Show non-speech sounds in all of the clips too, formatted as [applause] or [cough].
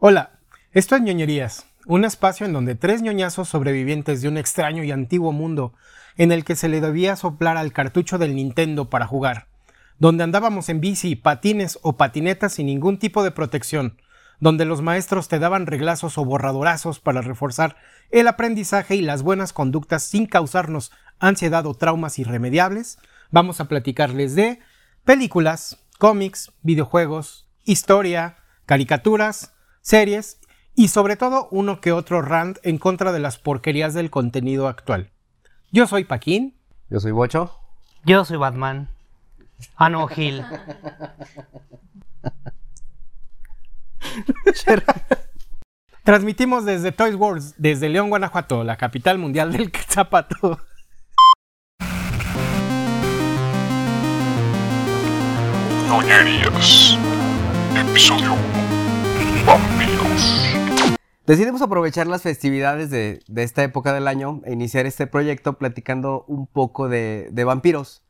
Hola, esto es ñoñerías, un espacio en donde tres ñoñazos sobrevivientes de un extraño y antiguo mundo en el que se le debía soplar al cartucho del Nintendo para jugar, donde andábamos en bici, patines o patinetas sin ningún tipo de protección, donde los maestros te daban reglazos o borradorazos para reforzar el aprendizaje y las buenas conductas sin causarnos ansiedad o traumas irremediables, vamos a platicarles de películas, cómics, videojuegos, historia, caricaturas, series y sobre todo uno que otro rant en contra de las porquerías del contenido actual. Yo soy Paquín. Yo soy Bocho. Yo soy Batman. Ah, no, Gil. [laughs] Transmitimos desde Toys Wars, desde León, Guanajuato, la capital mundial del zapato. Ñoñerías. Episodio 1. Decidimos aprovechar las festividades de, esta época del año e iniciar este proyecto platicando un poco de, vampiros.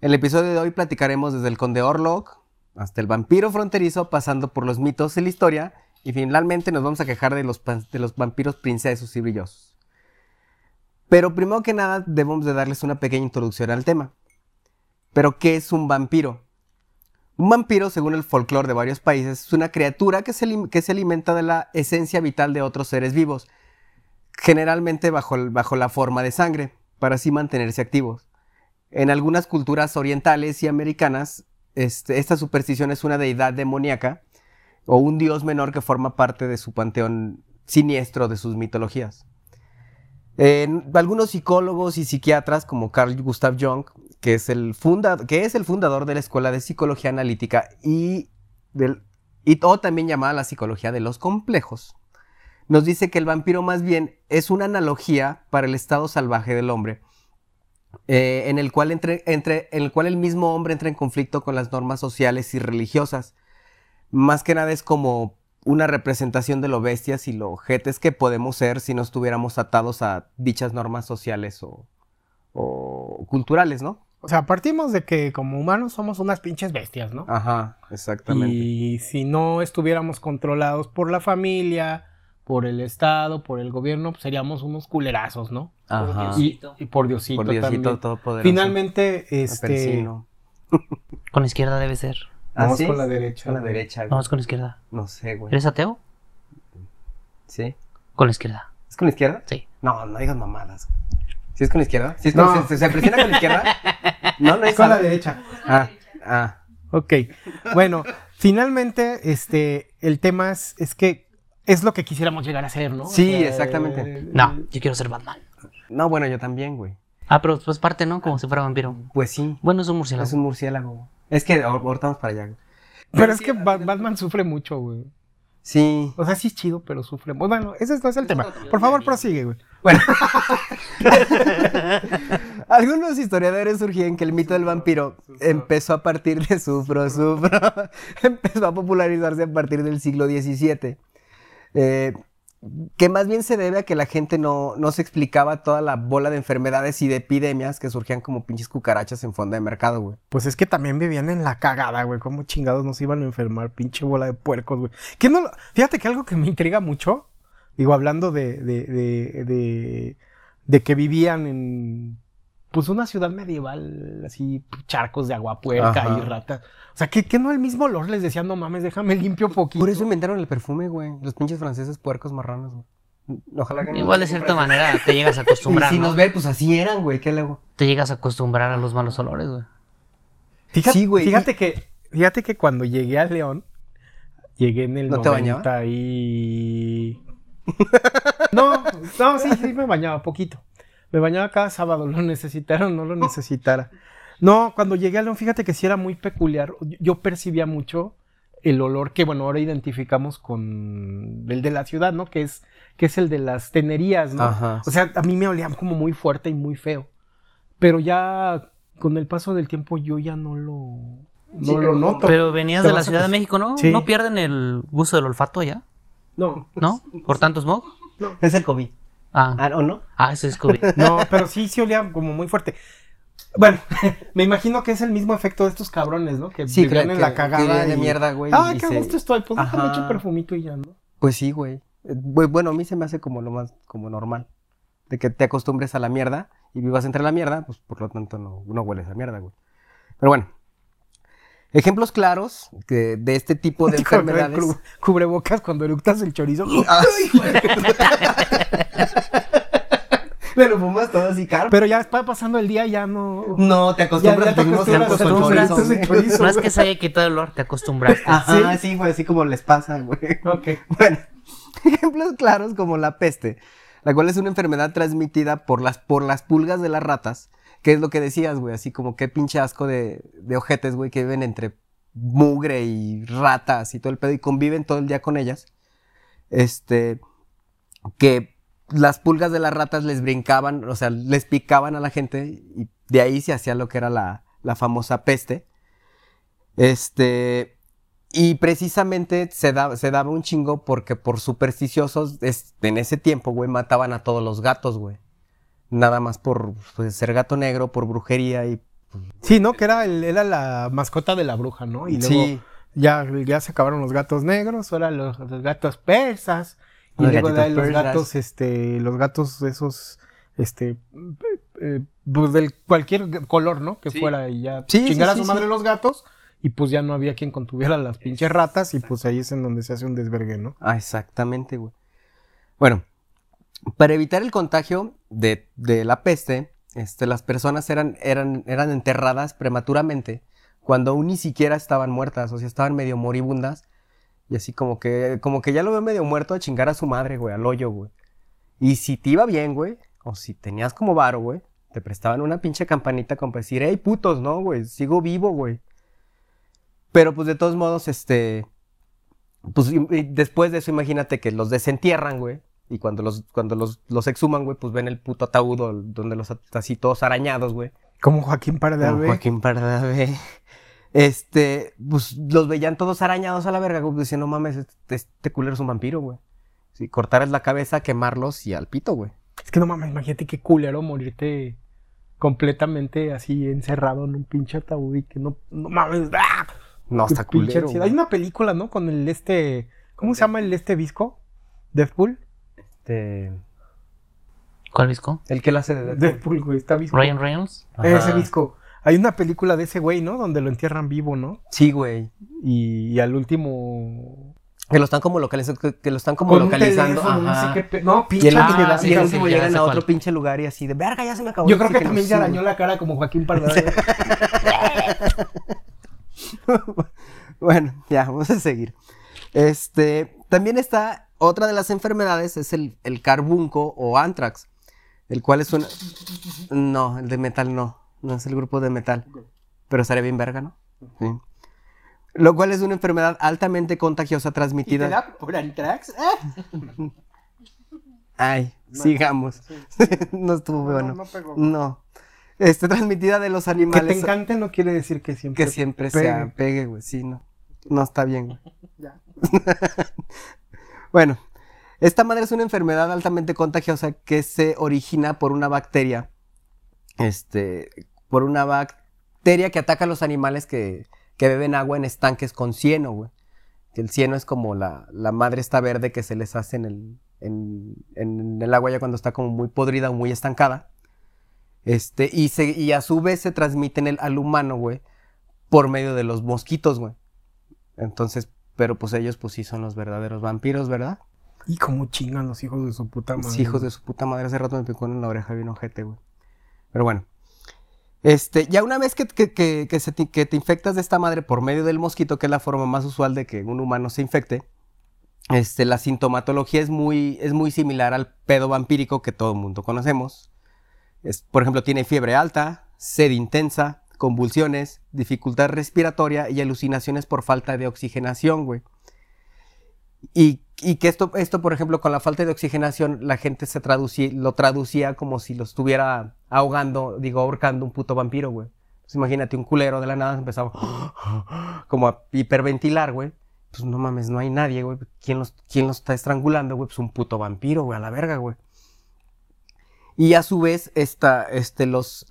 En el episodio de hoy platicaremos desde el conde Orlok hasta el vampiro fronterizo, pasando por los mitos de la historia y finalmente nos vamos a quejar de los, de los vampiros princesos y brillosos. Pero primero que nada debemos de darles una pequeña introducción al tema. ¿Pero qué es un vampiro? Un vampiro, según el folclore de varios países, es una criatura que se, que se alimenta de la esencia vital de otros seres vivos, generalmente bajo, bajo la forma de sangre, para así mantenerse activos. En algunas culturas orientales y americanas, este, esta superstición es una deidad demoníaca o un dios menor que forma parte de su panteón siniestro de sus mitologías. Algunos psicólogos y psiquiatras, como Carl Gustav Jung, que es el, que es el fundador de la Escuela de Psicología Analítica y, del, y también llamada la psicología de los complejos, nos dice que el vampiro más bien es una analogía para el estado salvaje del hombre, eh, en, el cual entre, entre- en el cual el mismo hombre entra en conflicto con las normas sociales y religiosas. Más que nada es como una representación de lo bestias y lo ojetes que podemos ser si no estuviéramos atados a dichas normas sociales o, o culturales, ¿no? O sea, partimos de que como humanos somos unas pinches bestias, ¿no? Ajá, exactamente. Y si no estuviéramos controlados por la familia, por el Estado, por el gobierno, pues seríamos unos culerazos, ¿no? Ajá. Y, y por Diosito, Por Diosito también. todopoderoso. Finalmente, este. Con la izquierda debe ser. vamos ¿Ah, sí? con la derecha. Con la derecha, güey. Vamos con la izquierda. No sé, güey. ¿Eres ateo? ¿Sí? Con la izquierda. ¿Es con la izquierda? Sí. No, no digas mamadas. ¿Sí es con la izquierda? ¿Sí es No. con, se, se presiona con la izquierda? [laughs] No, no es con la derecha. Ah, ah. Ok. Bueno, finalmente, este, el tema es, es que es lo que quisiéramos llegar a ser, ¿no? Sí, exactamente. eh, No, yo quiero ser Batman. No, bueno, yo también, güey. Ah, pero pues parte, ¿no? Como si fuera vampiro. Pues sí. Bueno, es un murciélago. Es un murciélago. Es que ahor- ahorita vamos para allá. güey. Pero es que Ba- Batman sufre mucho, güey. Sí. O sea, sí es chido, pero sufre. Bueno, ese no es el tema. Por favor, prosigue, güey. Bueno. [laughs] Algunos historiadores sugieren que el mito del vampiro empezó a partir de Sufro, Sufro. [laughs] empezó a popularizarse a partir del siglo XVII. Eh, que más bien se debe a que la gente no, no se explicaba toda la bola de enfermedades y de epidemias que surgían como pinches cucarachas en fondo de mercado, güey. Pues es que también vivían en la cagada, güey. ¿Cómo chingados nos iban a enfermar? Pinche bola de puercos, güey. Que no, fíjate que algo que me intriga mucho, digo, hablando de, de, de, de, de que vivían en, pues, una ciudad medieval, así, charcos de agua puerca Ajá. y ratas. O sea, que, que no el mismo olor les decía, no mames, déjame limpio poquito. Por eso inventaron el perfume, güey. Los pinches franceses puercos marranos, güey. Ojalá que Igual de cierta manera te llegas a [laughs] Y acostumbrar, si ¿no? nos ve, pues así eran, güey. ¿Qué luego? Te llegas a acostumbrar a los malos olores, güey. Fíjate, Sí, güey. Fíjate que, fíjate que cuando llegué a León, llegué en el ¿No te 90 y... [laughs] No, no, sí, sí me bañaba poquito. Me bañaba cada sábado, [laughs] lo necesitara o no lo necesitara. No, cuando llegué a León, fíjate que sí era muy peculiar. Yo percibía mucho el olor que, bueno, ahora identificamos con el de la ciudad, ¿no? Que es, que es el de las tenerías, ¿no? Ajá. O sea, a mí me olía como muy fuerte y muy feo. Pero ya con el paso del tiempo yo ya no lo, no Sí, lo noto. Pero venías de la Ciudad de México, ¿no? Sí. ¿No pierden el gusto del olfato allá? No, ¿No? ¿Por tanto smog? Es el COVID. Ah, Ah, ¿o no? ah ese es COVID. [laughs] no, pero sí, sí olía como muy fuerte. Bueno, [laughs] me imagino que es el mismo efecto de estos cabrones, ¿no? Que Sí, vivían que- en la cagada que de y- mierda, güey, Ay, y qué se- gusto estoy. Pues déjame echo perfumito y ya, ¿no? Pues sí, güey. Eh, bu- Bueno, a mí se me hace como lo más como normal. De que te acostumbres a la mierda y vivas entre la mierda, pues por lo tanto no, no hueles a mierda, güey. Pero bueno. Ejemplos claros que- de este tipo de [laughs] enfermedades. cu- cubrebocas cuando eructas el chorizo. [laughs] Me lo fumas todo así, caro. Pero ya está pasando el día, ya no. No, te acostumbras. Ya- ya te acostumbras chorizo, [laughs] chorizo. No es que se haya quitado el olor, te acostumbraste. Ajá, sí, güey, así como les pasa, güey. Ok. [laughs] Bueno, ejemplos claros como la peste, la cual es una enfermedad transmitida por las, por las pulgas de las ratas, que es lo que decías, güey, así como qué pinche asco de, de ojetes, güey, que viven entre mugre y ratas y todo el pedo y conviven todo el día con ellas. Este, que las pulgas de las ratas les brincaban, o sea, les picaban a la gente y de ahí se hacía lo que era la, la famosa peste. Este, y precisamente se, da- se daba un chingo porque por supersticiosos es- en ese tiempo, güey, mataban a todos los gatos, güey. Nada más por pues, ser gato negro, por brujería y... Sí, ¿no? Que era, el- era la mascota de la bruja, ¿no? Y luego sí, ya, ya se acabaron los gatos negros, ahora los, los gatos persas. Y Los luego de los persas. gatos, este, los gatos esos, este, eh, pues del cualquier color, ¿no? Que Sí. fuera y ya Sí, sí, chingar a su sí. madre los gatos. Y pues ya no había quien contuviera las pinches ratas y pues ahí es en donde se hace un desvergue, ¿no? Ah, exactamente, güey. Bueno, para evitar el contagio de, de la peste, este, las personas eran, eran, eran enterradas prematuramente cuando aún ni siquiera estaban muertas, o sea, estaban medio moribundas. Y así como que, como que ya lo veo medio muerto a chingar a su madre, güey, al hoyo, güey. Y si te iba bien, güey, o si tenías como varo, güey, te prestaban una pinche campanita como para decir, hey, putos, no, güey, sigo vivo, güey. Pero pues de todos modos, este, pues después de eso, imagínate que los desentierran, güey. Y cuando los, cuando los, los exhuman, güey, pues ven el puto ataúd donde los así todos arañados, güey. Como Joaquín Como Pardavé. Joaquín Pardavé. Este, pues los veían todos arañados a la verga, güey. Decían, no mames, este, este culero es un vampiro, güey. Si cortaras la cabeza, quemarlos y al pito, güey. Es que no mames, imagínate qué culero morirte completamente así encerrado en un pinche ataúd y que no, no mames. ¡ah! No, está culero. Hay una película, ¿no? Con el este. ¿Cómo se llama el este visco? Deathpool. Este, ¿Cuál disco? el que lo hace de. Deathpool, güey, está visco. Ryan Reynolds. Ese visco. Hay una película de ese güey, ¿no? Donde lo entierran vivo, ¿no? Sí, güey. Y, y al último. Que lo están como localizando, que, que lo están como Con localizando. teléfono, no sé Y pinche el, Ah, y el sí, último sí, ya llegan a otro cuál. pinche lugar y así de verga, ya se me acabó. Yo el creo que oxígeno". también se Sí, arañó la cara como Joaquín Pardavé. [laughs] bueno, ya, vamos a seguir. Este, también está otra de las enfermedades, es el, el carbunco o antrax, el cual es una... No, el de metal no, no es el grupo de metal, pero estaría bien verga, ¿no? Sí. Lo cual es una enfermedad altamente contagiosa transmitida... por Antrax? [laughs] Ay, sigamos. [laughs] no estuvo bueno. no pegó. No. Este, transmitida de los Que te animales... encante no quiere decir que siempre. Que siempre pegue. sea pegue, güey. Sí, no. No está bien, güey. [laughs] Ya. Bueno, esta madre es una enfermedad altamente contagiosa que se origina por una bacteria. Este. Por una bacteria que ataca a los animales que, que beben agua en estanques con cieno, güey. Que el cieno es como la, la madre esta verde que se les hace en el, en, en el agua ya cuando está como muy podrida o muy estancada. Este, y, se, y a su vez se transmiten el, al humano, güey, por medio de los mosquitos, güey. Entonces, pero pues ellos pues sí son los verdaderos vampiros, ¿verdad? Y como chingan los hijos de su puta madre. Los hijos de su puta madre. Hace rato me picó en la oreja bien ojete, güey. Pero bueno. Este, ya una vez que, que- que- se te, te infectas de esta madre por medio del mosquito, que es la forma más usual de que un humano se infecte, este, la sintomatología es muy, es muy similar al pedo vampírico que todo el mundo conocemos. Es, por ejemplo, tiene fiebre alta, sed intensa, convulsiones, dificultad respiratoria y alucinaciones por falta de oxigenación, güey. Y, y que esto, por ejemplo, con la falta de oxigenación, la gente se traducía, lo traducía como si lo estuviera ahogando, digo, ahorcando un puto vampiro, güey. Pues imagínate, un culero de la nada empezaba [gasps] como a hiperventilar, güey. Pues no mames, no hay nadie, güey. ¿Quién los, quién los está estrangulando, güey? Pues un puto vampiro, güey, a la verga, güey. Y a su vez, esta, este, los,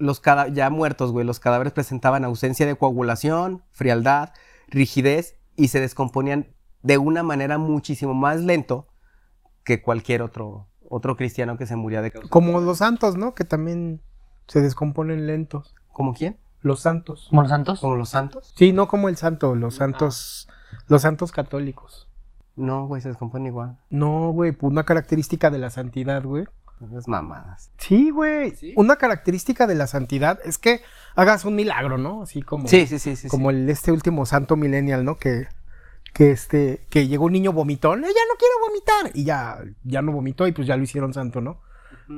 ya muertos, güey, los cadáveres presentaban ausencia de coagulación, frialdad, rigidez y se descomponían de una manera muchísimo más lento que cualquier otro, otro cristiano que se murió de causa. Como los santos, ¿no? Que también se descomponen lentos. ¿Como quién? Los santos. ¿Como los santos? ¿Como los santos? Sí, no como el santo, los santos, los santos católicos. No, güey, se descomponen igual. No, güey, pues una característica de la santidad, güey. Esas mamadas. Sí, güey. ¿Sí? Una característica de la santidad es que hagas un milagro, ¿no? Así como, Sí, sí, sí, sí. como el este último santo millennial, ¿no? Que, que este, que llegó un niño vomitón, "Eh, ya no quiero vomitar. Y ya, ya no vomitó y pues ya lo hicieron santo, ¿no?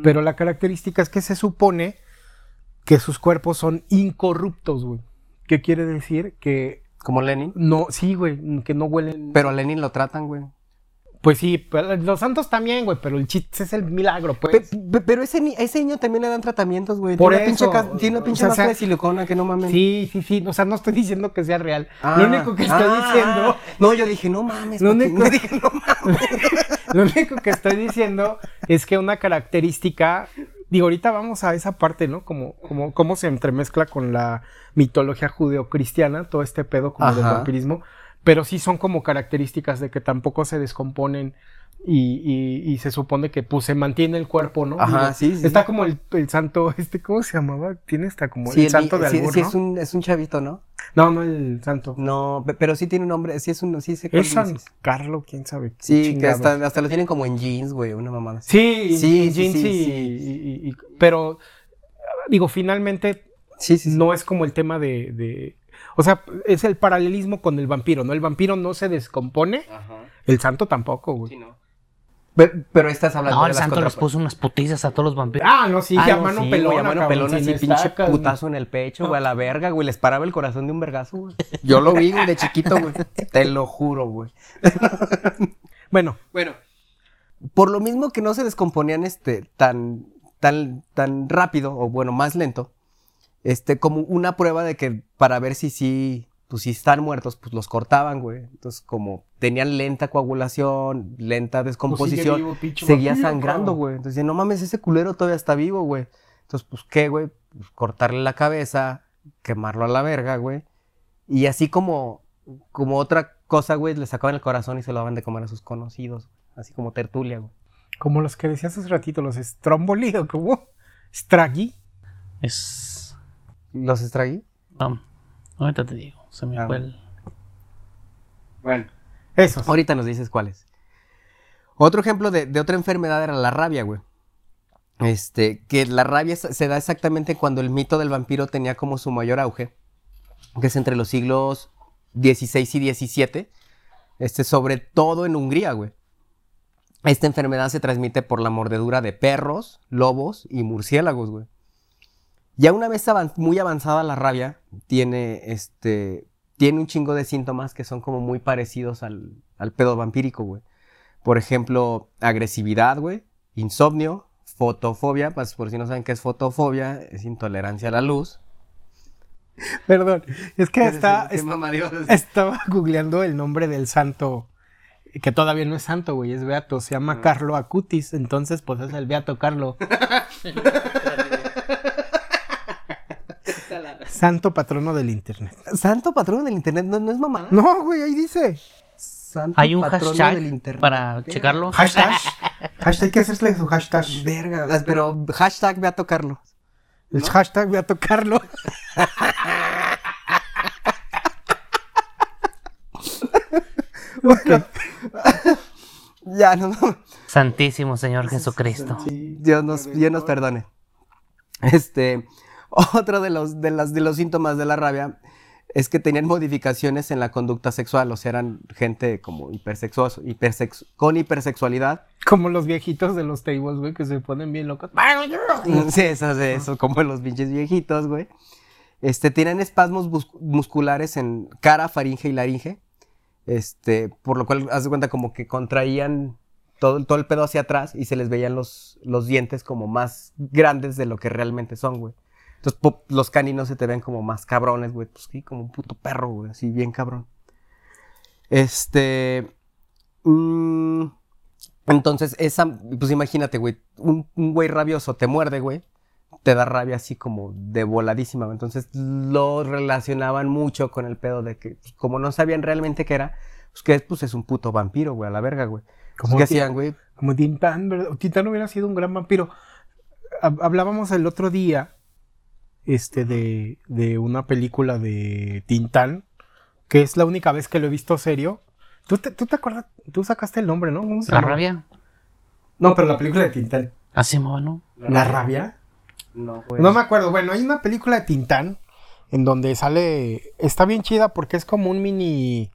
Pero la característica es que se supone que sus cuerpos son incorruptos, güey. ¿Qué quiere decir? Que Como Lenin. no, sí, güey, que no huelen. Pero a Lenin lo tratan, güey. Pues sí, los santos también, güey, pero el chiste es el milagro, pues. Pe- pe- pero ese, ni- ese niño también le dan tratamientos, güey. Por tiene, eso, tiene una pinche o sea, de silicona que no mames. Sí, sí, sí. O sea, no estoy diciendo que sea real. Ah, lo único que estoy ah, diciendo, No, yo dije, no mames. Lo único- No dije, no mames. [laughs] lo único que estoy diciendo es que una característica, digo, ahorita vamos a esa parte, ¿no? Como, como, cómo se entremezcla con la mitología judeocristiana, todo este pedo como del Ajá. vampirismo, pero sí son como características de que tampoco se descomponen y, y- y se supone que pues se mantiene el cuerpo, ¿no? Ajá, sí, sí, Está sí. como el, el santo, [laughs] este, ¿cómo se llamaba? Tiene hasta como Sí, el santo de sí, albur, sí ¿no? es, un, es un chavito, ¿no? No, no el santo. No, pe- pero sí tiene un nombre, sí es un, sí cuál Es San. Carlos, quién sabe. Sí, que hasta, hasta lo tienen como en jeans, güey, una mamada. Sí, Sí, en jeans sí, y- pero digo, finalmente Sí, sí, sí. no es como el tema de, de- o sea, es el paralelismo con el vampiro, ¿no? El vampiro no se descompone, Ajá. el santo tampoco, güey. Sí, no. Pe- Pero estás hablando No, de el las santo les puso unas putizas a todos los vampiros. Ah, no, sí, Ah, a no, mano sí, pelona, güey, a mano cabrón, pelona, así, pinche putazo en el pecho, güey, a la verga, güey. Les paraba el corazón de un vergazo, güey. Yo lo vi, güey, de chiquito, güey. Te lo juro, güey. [laughs] Bueno, Bueno, por lo mismo que no se descomponían este tan tan tan rápido o bueno, más lento, este como una prueba de que para ver si sí pues si están muertos, pues los cortaban, güey. Entonces, como tenían lenta coagulación, lenta descomposición, vivo, pinche seguía sangrando, güey. Entonces, no mames, ese culero todavía está vivo, güey. Entonces, pues, ¿qué, güey? Pues, cortarle la cabeza, quemarlo a la verga, güey. Y así como, como otra cosa, güey, le sacaban el corazón y se lo daban de comer a sus conocidos. Así como tertulia, güey. como los que decías hace ratito, los Stromboli o como Straggy. Es. ¿Los extraí? um, ahorita te digo. Se me Ah, fue el. Bueno. Esos. Ahorita nos dices cuáles. Otro ejemplo de, de otra enfermedad era la rabia, güey. Este, que la rabia se se da exactamente cuando el mito del vampiro tenía como su mayor auge, que es entre los siglos XVI y XVII, este, sobre todo en Hungría, güey. Esta enfermedad se transmite por la mordedura de perros, lobos y murciélagos, güey. Ya una vez muy avanzada la rabia, tiene, este, tiene un chingo de síntomas que son como muy parecidos al, al pedo vampírico, güey. Por ejemplo, agresividad, güey, insomnio, fotofobia, pues por si no saben qué es fotofobia, es intolerancia a la luz. [laughs] Perdón, es que está, es- estaba [laughs] googleando el nombre del santo, que todavía no es santo, güey, es beato, se llama Carlo Acutis, entonces pues es el beato Carlo. [laughs] Santo patrono del internet. Santo patrono del internet, no, no es mamá. No, güey, ahí dice. Santo Hay un hashtag del internet. para checarlo. [laughs] Hashtag. hashtag, hay que hacerle su hashtag. Verga, pero hashtag ve a tocarlo. El hashtag beato Carlo. [laughs] [laughs] Ya, no, no. Santísimo Señor Jesucristo. Dios nos, Dios nos perdone. Este, [laughs] otro de los, de, las, de los síntomas de la rabia es que tenían modificaciones en la conducta sexual, o sea, eran gente como hipersexuoso, hipersex- con hipersexualidad. Como los viejitos de los tables, güey, que se ponen bien locos. [laughs] Sí, eso, eso, como los pinches viejitos, güey. Este, tienen espasmos musculares en cara, faringe y laringe. Este, por lo cual, haz de cuenta como que contraían todo, todo el pedo hacia atrás y se les veían los, los dientes como más grandes de lo que realmente son, güey. Entonces, los caninos se te ven como más cabrones, güey. Pues sí, como un puto perro, güey. Así, bien cabrón. Este. mm, entonces, esa. Pues imagínate, güey. Un, un güey rabioso te muerde, güey. Te da rabia así como de voladísima. Entonces, lo relacionaban mucho con el pedo de que, pues, como no sabían realmente qué era, Pues que pues es un puto vampiro, güey, a la verga, güey. Como ¿Qué ti- hacían, güey? Como Tintán, ¿verdad? Tintán hubiera sido un gran vampiro. Hab- Hablábamos el otro día este, de, de una película de Tintán, que es la única vez que lo he visto serio. ¿Tú te, tú te acuerdas? Tú sacaste el nombre, ¿no? ¿Cómo se La llama? rabia. No, pero la película de Tintán. Así va, ¿no? ¿La rabia? No, güey. No me acuerdo. Bueno, hay una película de Tintán en donde sale. Está bien chida porque es como un mini.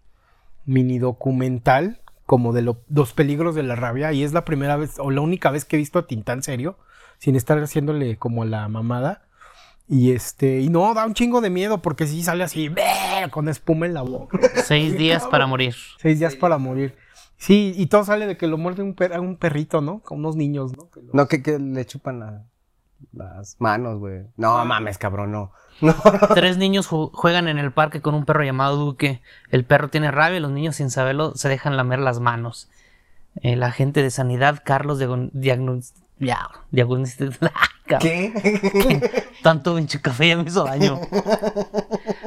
mini documental. Como de lo- los peligros de la rabia. Y es la primera vez, o la única vez que he visto a Tintán serio. Sin estar haciéndole como la mamada. Y este. Y no, da un chingo de miedo porque sí sale así. Con espuma en la boca. Seis días para morir. Seis días para morir. Sí, y todo sale de que lo muerde un, per- un perrito, ¿no? Con unos niños, ¿no? Que No, que, que le chupan la- las manos, güey. No mames, cabrón, [laughs] no. Tres niños ju- juegan en el parque con un perro llamado Duque. El perro tiene rabia y los niños, sin saberlo, se dejan lamer las manos. El agente de sanidad, Carlos, diagon- diagnos- [laughs] diagnostica- ¿Qué? [laughs] Tanto pinche café ya me hizo daño.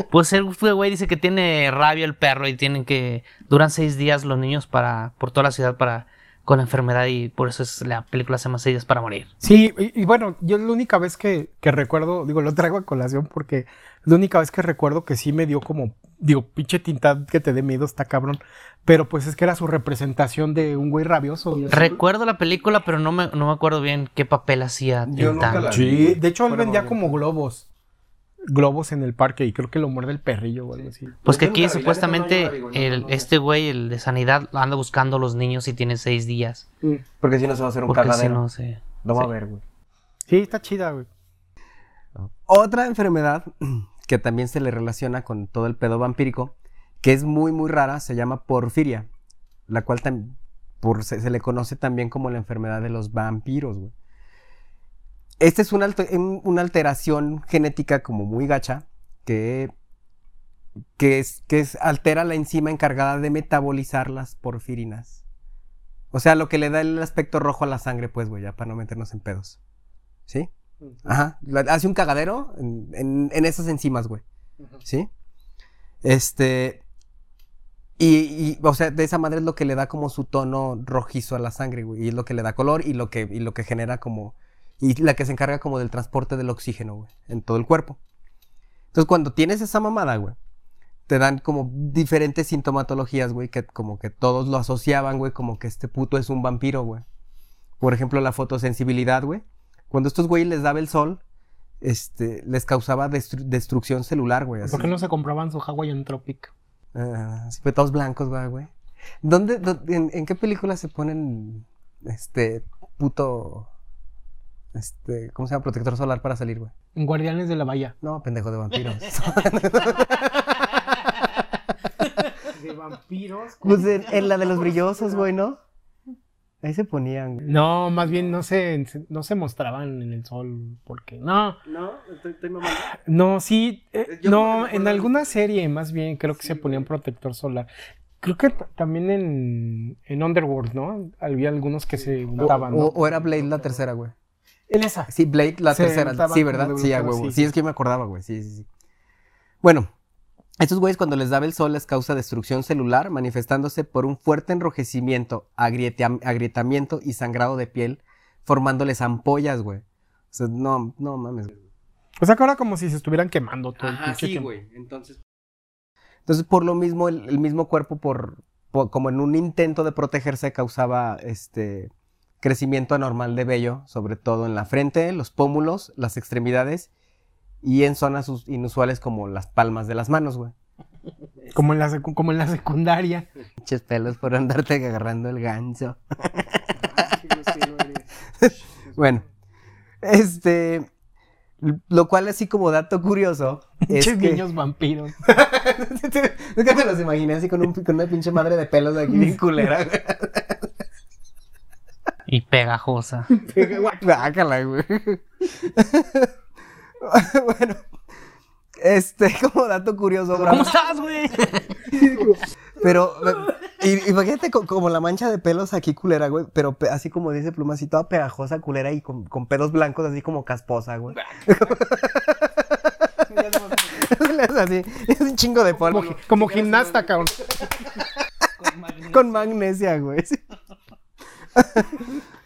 Pues el güey dice que tiene rabia el perro y tienen que. Duran seis días los niños para por toda la ciudad para con la enfermedad y por eso es la película se llama Seis días para morir. Sí, y, y bueno, yo la única vez que, que recuerdo, digo, lo traigo a colación porque la única vez que recuerdo que sí me dio como, digo, pinche tinta que te dé miedo, está cabrón. Pero pues es que era su representación de un güey rabioso. Recuerdo la película, pero no me, no me acuerdo bien qué papel hacía Yo nunca Tintán. Sí, de hecho él vendía como globos. Globos en el parque y creo que lo muerde el perrillo o algo así. Pues que aquí no, supuestamente no no, el, no, no. este güey, el de sanidad, anda buscando a los niños y tiene seis días. Porque si no se va a hacer un Porque si no se... Lo va a ver, güey. Sí, está chida, güey. Otra enfermedad [clears throat] que también se le relaciona con todo el pedo vampírico, que es muy, muy rara, se llama porfiria, la cual por, se, le conoce también como la enfermedad de los vampiros. Esta es una, alte- un- una alteración genética como muy gacha que, que, es, que altera la enzima encargada de metabolizar las porfirinas. O sea, lo que le da el aspecto rojo a la sangre, pues, güey, ya para no meternos en pedos. ¿Sí? Ajá. la- Hace un cagadero en, en- en esas enzimas, güey. ¿Sí? Este. Y, y, o sea, de esa manera es lo que le da como su tono rojizo a la sangre, güey. Y es lo que le da color y lo que, y lo que genera como. Y la que se encarga como del transporte del oxígeno, güey, en todo el cuerpo. Entonces, cuando tienes esa mamada, güey, te dan como diferentes sintomatologías, güey, que como que todos lo asociaban, güey, como que este puto es un vampiro, güey. Por ejemplo, la fotosensibilidad, güey. Cuando estos güeyes les daba el sol, este, les causaba destru- destrucción celular, güey. así. ¿Por qué no se compraban su Hawaiian Tropic? Ah, sí, pues todos blancos, güey, güey. ¿Dónde, dó- en, en qué película se ponen, este, puto, este, ¿cómo se llama? Protector solar para salir, güey. En Guardianes de la Bahía. No, pendejo de vampiros. [laughs] ¿De vampiros? pues en, en la de los brillosos, güey, ¿no? Ahí se ponían, güey. No, más bien no se, no se mostraban en el sol porque... No, No, estoy, estoy mamando. No, sí, eh, Yo no en alguna serie más bien creo que se ponían protector solar. Creo que también en, en Underworld, ¿no? Había algunos que se untaban, O, ¿no? o era Blade la tercera, güey. En esa. Sí, Blade la Se tercera. Sí, ¿verdad? Sí, a huevo. sí. Sí, es que me acordaba, güey. Sí, sí, sí. Bueno, estos güeyes cuando les daba el sol les causa destrucción celular, manifestándose por un fuerte enrojecimiento, agrieta- agrietamiento y sangrado de piel, formándoles ampollas, güey. O sea, no, no mames. güey. O sea que ahora como si se estuvieran quemando todo el Ajá, pinche sí, güey. Entonces. Entonces, por lo mismo, el, el mismo cuerpo, por, por- como en un intento de protegerse, causaba este crecimiento anormal de vello, sobre todo en la frente, los pómulos, las extremidades y en zonas us- inusuales como las palmas de las manos, güey. Como en la, secu- como en la secundaria. Pinches pelos por andarte agarrando el ganso. [laughs] bueno, este. Lo cual, así como dato curioso. es Pinches que- niños vampiros. [laughs] Nunca me los imaginé así con, un, con una pinche madre de pelos aquí bien culera. Y pegajosa. [laughs] Guácala, güey. [laughs] bueno, este, [laughs] como dato curioso, bro. ¿Cómo estás, güey? [laughs] Pero, y- imagínate co- como la mancha de pelos aquí culera, güey. Pero pe- así como dice Pluma, así toda pegajosa, culera y con, con pelos blancos, así como casposa, güey. así, es un chingo de polvo. Como, como gimnasta, cabrón. con magnesia, güey.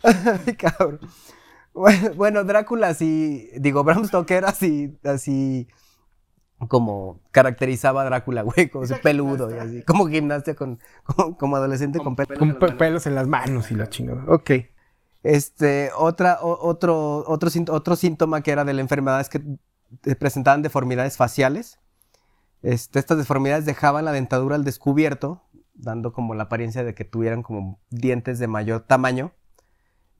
Ay, cabrón. [laughs] Bueno, Drácula sí, digo, Bram Stoker así, así como caracterizaba a Drácula, güey, como peludo y así, como gimnasia con, como, como adolescente con, pelo. Con pe- pelos en las manos y la chingada. Ok. Este, otra, o- otro, otro, sínt- otro síntoma que era de la enfermedad es que presentaban deformidades faciales. Este, estas deformidades dejaban la dentadura al descubierto, dando como la apariencia de que tuvieran como dientes de mayor tamaño.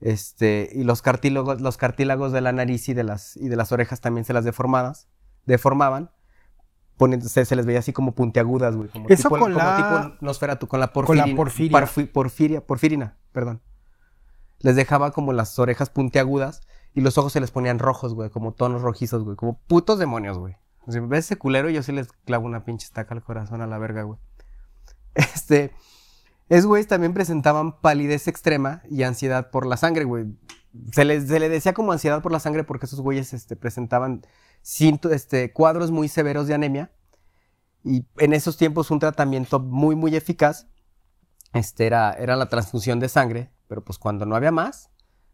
Este, y los cartílagos, los cartílagos de la nariz y de las, y de las orejas también se las deformadas, deformaban. Poniéndose, se les veía así como puntiagudas, güey. Como Eso tipo, con como la- tipo Nosferatu, con la con la porfirina. porfiria. parfi- porfiria, porfirina, perdón les dejaba como las orejas puntiagudas y los ojos se les ponían rojos, güey, como tonos rojizos, güey, como putos demonios, güey. Si me ves ese culero, yo sí les clavo una pinche estaca al corazón a la verga, güey. [laughs] Este, esos güeyes también presentaban palidez extrema y ansiedad por la sangre, güey. Se les, se le decía como ansiedad por la sangre porque esos güeyes este, presentaban cinto- este, cuadros muy severos de anemia. Y en esos tiempos un tratamiento muy, muy eficaz este, era, era la transfusión de sangre, pero pues cuando no había más,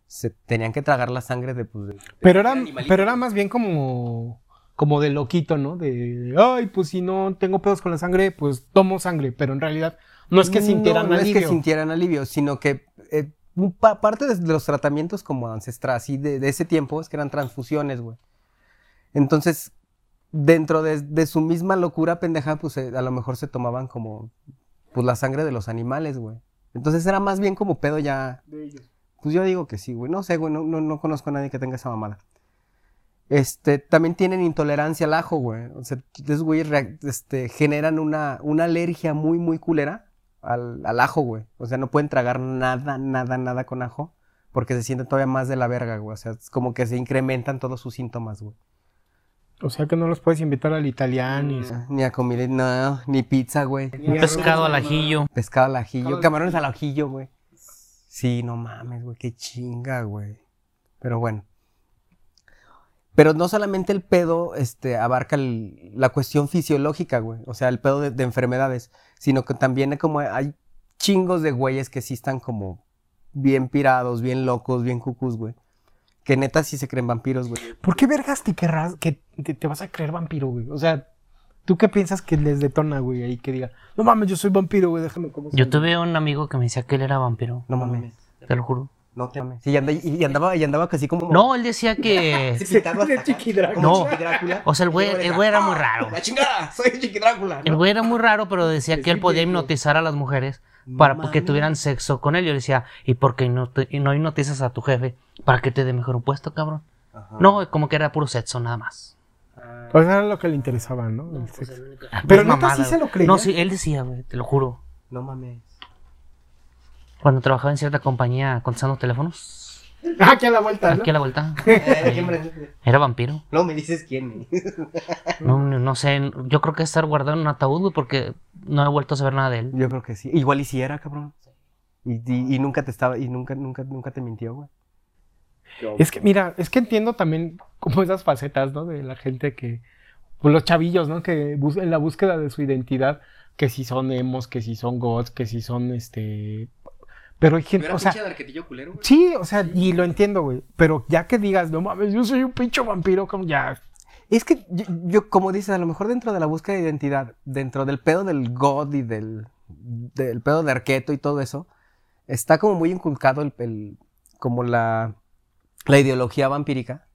se tenían que tragar la sangre de... Pues, de- Pero era, animalito. pero era más bien como, como de loquito, ¿no? De, ay, pues si no tengo pedos con la sangre, pues tomo sangre. Pero en realidad no es que sintieran no, no alivio. es que sintieran alivio, sino que eh, parte de los tratamientos como ancestrales y de, de ese tiempo es que eran transfusiones, güey. Entonces, dentro de, de su misma locura pendeja, pues eh, a lo mejor se tomaban como pues la sangre de los animales, güey. Entonces era más bien como pedo ya. Pues yo digo que sí, güey. No sé, güey, no, no, no conozco a nadie que tenga esa mamada. Este, también tienen intolerancia al ajo, güey. O sea, esos güeyes reac- este, generan una, una alergia muy, muy culera al, al ajo, güey. O sea, no pueden tragar nada, nada, nada con ajo porque se sienten todavía más de la verga, güey. O sea, es como que se incrementan todos sus síntomas, güey. O sea que no los puedes invitar al italiano. Ni a comida, no, ni pizza, güey. Un pescado al ajillo. Pescado al ajillo, camarones al ajillo, güey. Sí, no mames, güey, qué chinga, güey. Pero bueno. Pero no solamente el pedo este, abarca el- la cuestión fisiológica, güey. O sea, el pedo de, de enfermedades. Sino que también hay como hay chingos de güeyes que sí están como bien pirados, bien locos, bien cucús, güey. Que neta sí se creen vampiros, güey. ¿Por qué vergas te querrás, que te, te vas a creer vampiro, güey? O sea, ¿tú qué piensas que les detona, güey? Ahí que diga, no mames, yo soy vampiro, güey, déjame como Yo tuve un amigo que me decía que él era vampiro. No mames. Te lo juro. No te mames. Sí, y, anda- y- y andaba, y andaba casi como. No, él decía que. [laughs] No. O sea, el güey, el güey era muy raro. ¡La chingada! [laughs] ¡Soy Chiqui Drácula! El güey era muy raro, pero decía que él podía hipnotizar a las mujeres para que tuvieran sexo con él. Yo le decía, ¿y por qué no, no hipnotizas a tu jefe para que te dé mejor un puesto, cabrón? No, como que era puro sexo, nada más. O sea, era lo que le interesaba, ¿no? El pues, sexo. Ah, Pero pues, neta mamada, sí se lo creía. No, sí, él decía, güey, te lo juro. No mames. Cuando trabajaba en cierta compañía contestando teléfonos, Ah, [laughs] aquí a la vuelta, ¿no? aquí a la vuelta, [laughs] Eh, era vampiro. No me dices quién. No, no no sé, yo creo que estar guardado en un ataúd, güey, porque no he vuelto a saber nada de él. Yo creo que sí. Igual y si era, cabrón. Y, y- y nunca te estaba, y nunca, nunca, nunca te mintió, güey. Es que, mira, es que entiendo también como esas facetas, ¿no? De la gente que, pues los chavillos, ¿no? Que en la búsqueda de su identidad, que si son emos, que si son gods, que si son, este... Pero hay gente, o sea, culero, güey. sí, o sea, y lo entiendo, güey. Pero ya que digas, no mames, yo soy un pinche vampiro, como ya... Es que yo, yo, como dices, a lo mejor dentro de la búsqueda de identidad, dentro del pedo del God y del, del pedo de Arqueto y todo eso, está como muy inculcado el, el- como la, la ideología vampírica.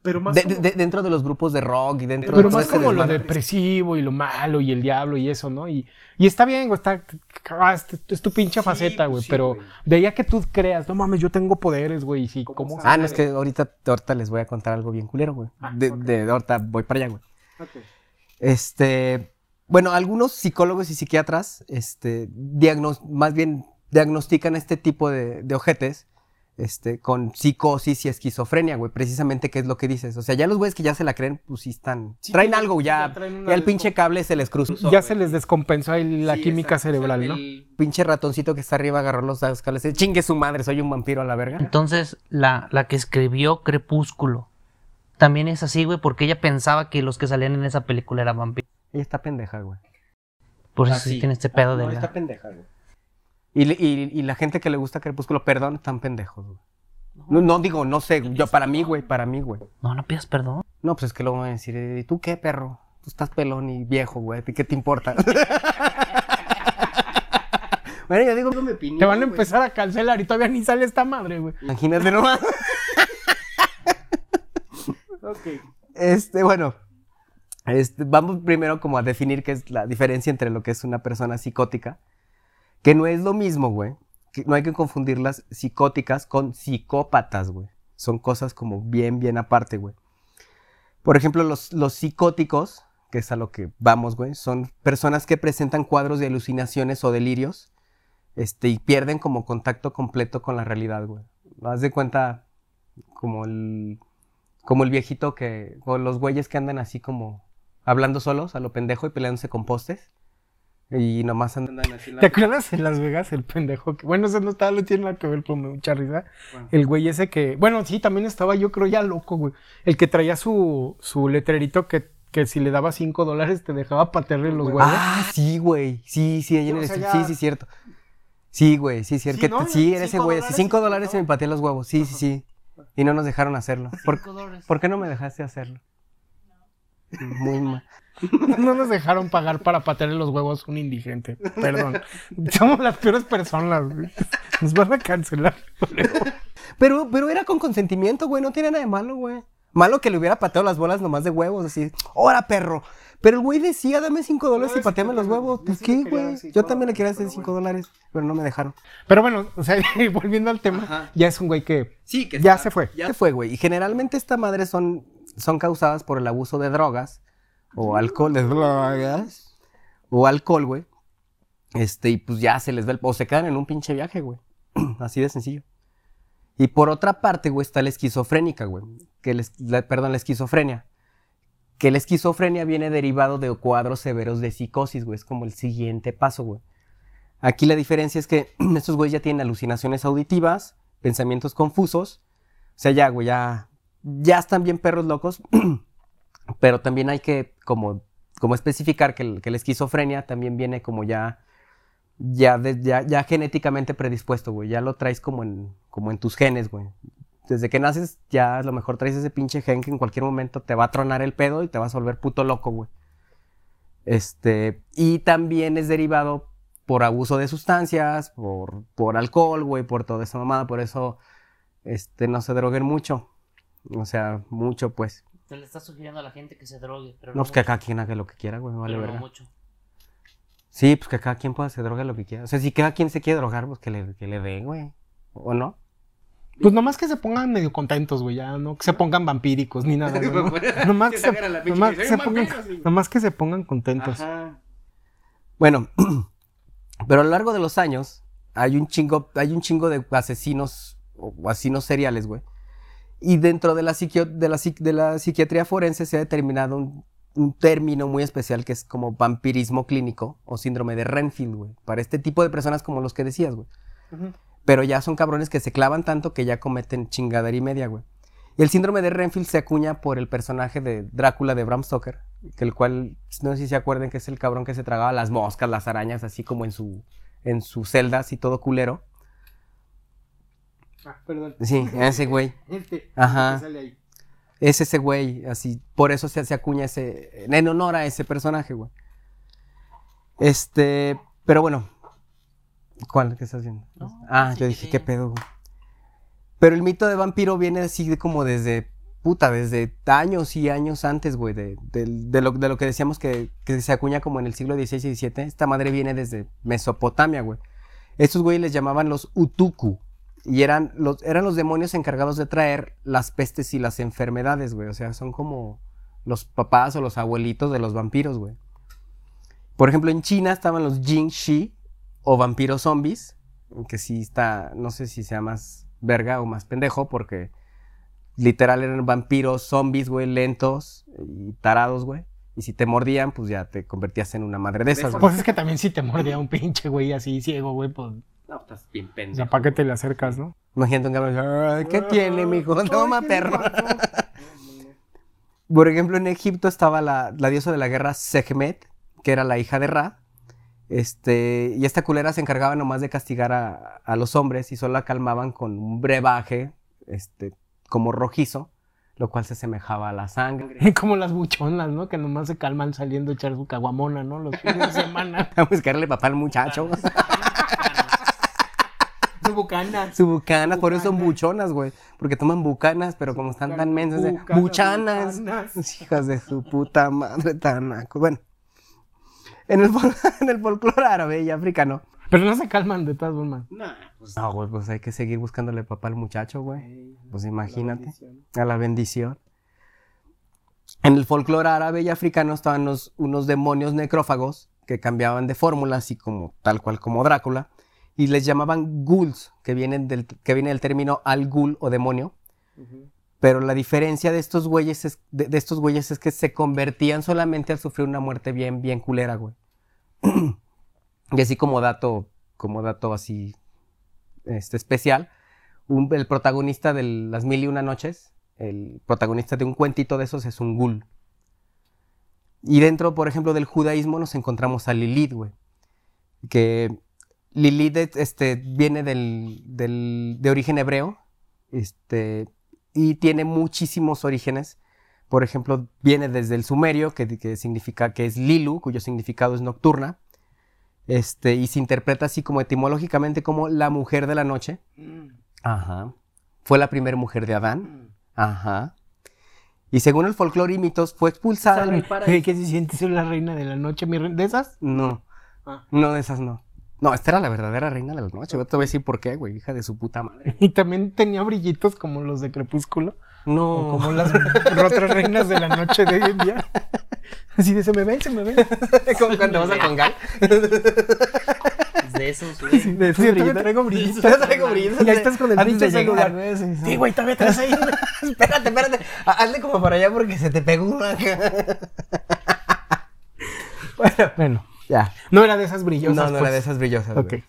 Pero más De- como, de- dentro de los grupos de rock y dentro pero de más este como lo depresivo y lo malo y el diablo y eso, ¿no? Y, y está bien, güey, está... ah, Es, es tu pinche faceta, güey, pues sí, pero de ahí a que tú creas, no mames, yo tengo poderes, güey, y sí, ¿cómo? Ah, no, es que ahorita, ahorita les voy a contar algo bien culero, güey. Ah, De, ok. de- ahorita voy para allá, güey. Este, bueno, algunos psicólogos y psiquiatras, este, diagnos- más bien diagnostican este tipo de, de ojetes, este, con psicosis y esquizofrenia, güey, precisamente qué es lo que dices. O sea, ya los güeyes que ya se la creen, pues sí están, traen algo, ya, ya traen una ya el pinche cable se les cruzó. Ya se les descompensó ahí la Sí, química exacto. cerebral, ¿no? El pinche ratoncito que está arriba agarró los dos cables, chingue su madre, soy un vampiro a la verga. Entonces, la, la que escribió Crepúsculo también es así, güey, porque ella pensaba que los que salían en esa película eran vampiros. Ella está pendeja, güey. Por eso Ah, sí sí. tiene este pedo No, de la... está pendeja, güey. Y, y- y la gente que le gusta Crepúsculo, perdón, están pendejos, güey. No, no digo, no sé, yo para mí, güey, para mí, güey. No, no pidas perdón. No, pues es que luego van a decir, ¿y tú qué, perro? Tú estás pelón y viejo, güey, ¿a ti ¿qué te importa? [laughs] bueno, yo digo, opinión, Te van a güey. empezar a cancelar y todavía ni sale esta madre, güey. Imagínate nomás. [laughs] Este, bueno. Este, vamos primero como a definir qué es la diferencia entre lo que es una persona psicótica. Que no es lo mismo, güey. Que no hay que confundir las psicóticas con psicópatas, güey. Son cosas como bien, bien aparte, güey. Por ejemplo, los, los psicóticos, que es a lo que vamos, güey, son personas que presentan cuadros de alucinaciones o delirios este, y pierden como contacto completo con la realidad, güey. Haz de cuenta como el, como el viejito que, o los güeyes que andan así como hablando solos a lo pendejo y peleándose con postes. Y nomás andan así. la- ¿Te acuerdas en Las Vegas el pendejo? Que, bueno, eso no estaba, no tiene nada que ver con mucha risa. Bueno. El güey ese que, bueno, sí, también estaba yo creo ya loco, güey. El que traía su, su letrerito que, que si le daba cinco dólares te dejaba patearle los huevos. Ah, sí, güey. Sí, sí, ahí en O el sea, estudio. ya- Sí, sí, cierto. Sí, güey, sí, cierto. Sí, que ¿no? te- sí, era ese Cinco güey. dólares Sí, cinco y- dólares y me pateé los huevos. Sí, sí, sí. Y no nos dejaron hacerlo. ¿Por, dólares. ¿por qué no me dejaste hacerlo? Muy mal. [laughs] No nos dejaron pagar para patearle los huevos a un indigente. Perdón. Somos las peores personas, güey. Nos van a cancelar. Pero, pero era con consentimiento, güey. No tiene nada de malo, güey. Malo que le hubiera pateado las bolas nomás de huevos, así. ¡Hora, perro! Pero el güey decía, dame cinco dólares y pateame los huevos. Pues qué, güey. Yo también le quería hacer cinco dólares, pero no me dejaron. Pero bueno, o sea, [laughs] volviendo al tema, Ajá. ya es un güey que Sí, que ya está- se fue. Ya se fue, güey. Y generalmente estas madres son, son causadas por el abuso de drogas o alcohol de drogas o alcohol, güey. Este, y pues ya se les ve el... O se quedan en un pinche viaje, güey. [clears throat] Así de sencillo. Y por otra parte, güey, está la esquizofrénica, güey. Que les, la- perdón, la esquizofrenia. Que la esquizofrenia viene derivado de cuadros severos de psicosis, güey. Es como el siguiente paso, güey. Aquí la diferencia es que [clears throat] estos güeyes ya tienen alucinaciones auditivas, pensamientos confusos. O sea, ya, güey, ya, ya están bien perros locos. [clears throat] Pero también hay que como, como especificar que, que la esquizofrenia también viene como ya, ya, ya genéticamente predispuesto, güey. Ya lo traes como en, como en tus genes, güey. Desde que naces, ya a lo mejor traes ese pinche gen que en cualquier momento te va a tronar el pedo y te vas a volver puto loco, güey. Este, y también es derivado por abuso de sustancias, por, por alcohol, güey, por toda esa mamada. Por eso, este, no se droguen mucho. O sea, mucho, pues. Te le estás sugiriendo a la gente que se drogue, pero No, pues que cada quien haga lo que quiera, güey, vale pero no mucho. Sí, pues que cada quien pueda se drogue lo que quiera. O sea, si cada quien se quiere drogar, pues que le, que le dé, güey. ¿O no? Pues nomás que se pongan medio contentos, güey, ya no que se pongan vampíricos ni nada. [laughs] güey, ¿no? Nomás que se, nomás que se pongan, nomás que se pongan contentos. Bueno, [clears throat] pero a lo largo de los años hay un chingo, hay un chingo de asesinos o asesinos seriales, güey. Y dentro de la, psiquio- de, la, psic- de la psiquiatría forense se ha determinado un, un término muy especial que es como vampirismo clínico o síndrome de Renfield, güey. Para este tipo de personas como los que decías, güey. Pero ya son cabrones que se clavan tanto que ya cometen chingadera y media, güey. Y el síndrome de Renfield se acuña por el personaje de Drácula de Bram Stoker, que el cual, no sé si se acuerdan, que es el cabrón que se tragaba las moscas, las arañas, así como en su, en su celda, así todo culero. Ah, perdón. Sí, [laughs] ese güey. Este, Ajá. que sale ahí. Es ese güey, así. Por eso se, se acuña ese. En honor a ese personaje, güey. Este. Pero bueno. ¿Cuál? ¿Qué estás viendo? No, ah, sí yo dije, sí. ¿qué pedo, güey? Pero el mito de vampiro viene así de como desde. Puta, desde años y años antes, güey. De, de lo, de lo que decíamos que, que se acuña como en el siglo XVI y XVII. Esta madre viene desde Mesopotamia, güey. Estos güeyes les llamaban los Utuku. Y eran los, eran los demonios encargados de traer las pestes y las enfermedades, güey. O sea, son como los papás o los abuelitos de los vampiros, güey. Por ejemplo, en China estaban los Jin Shi o vampiros zombies. Que sí está, no sé si sea más verga o más pendejo, porque literal eran vampiros zombies, güey, lentos y tarados, güey. Y si te mordían, pues ya te convertías en una madre de esas, güey. Pues es que también si te mordía un pinche güey así ciego, güey, pues. No, estás bien O pendejo. sea, ¿para qué te le acercas, no? Imagínate un cabrón, "Ay, ¿qué tiene, mijo? Toma, perro. [laughs] Por ejemplo, en Egipto estaba la, la diosa de la guerra Sekhmet, que era la hija de Ra. Este, y esta culera se encargaba nomás de castigar a, a los hombres y solo la calmaban con un brebaje, este, como rojizo, lo cual se asemejaba a la sangre. [laughs] Como las buchonas, ¿no? Que nomás se calman saliendo a echar su caguamona, ¿no? Los fines de [laughs] semana. A buscarle papá al muchacho. Su bucana. Su bucana, por eso son buchonas, güey. Porque toman bucanas, pero como están tan mensas, de Bucanas, buchanas. bucanas. [laughs] Hijas de su puta madre, tan naco. Bueno, en el, [laughs] en el folclore árabe y africano. Pero no se calman de todas formas. No, güey, pues hay que seguir buscándole papá al muchacho, güey. Pues imagínate. A la bendición. En el folclore árabe y africano estaban los- unos demonios necrófagos que cambiaban de fórmula, así como tal cual como Drácula, y les llamaban ghouls, que, vienen del, que viene del término al ghoul o demonio. Pero la diferencia de estos güeyes es, de, de estos güeyes es que se convertían solamente al sufrir una muerte bien, bien culera, güey. [clears throat] y así como dato, como dato así este, especial, un- el protagonista de las mil y una noches, el protagonista de un cuentito de esos es un ghoul. Y dentro, por ejemplo, del judaísmo nos encontramos a Lilith, güey. Que Lilith este, viene del, del- de origen hebreo este, y tiene muchísimos orígenes. Por ejemplo, viene desde el sumerio, que, que significa que es Lilu, cuyo significado es nocturna. Este, y se interpreta así como etimológicamente como la mujer de la noche. Ajá. Fue la primera mujer de Adán. Ajá. Y según el folclore y mitos, fue expulsada del ¿Qué, paraíso. ¿Qué se siente ser la reina de la noche? mi reina? ¿De esas? No. Ah. No, de esas no. No, esta era la verdadera reina de la noche. Yo te voy a decir por qué, güey, hija de su puta madre. [laughs] Y también tenía brillitos como los de Crepúsculo. O No. como las otras reinas de la noche de hoy en día. Así de se me ven, se me ven. [laughs] como cuando vas a congar. De esos, güey. Sí, de esos Sí, brillitos. traigo brillitos. Todavía traigo brillitos. Y ahí estás con el pinche celular. güey, sí, güey, todavía traes ahí. [laughs] espérate, espérate. Ha- Hazle como para allá porque se te pegó una. bueno, Bueno, ya. no era de esas brillosas. no, no era pues. de esas brillosas. Ok. güey.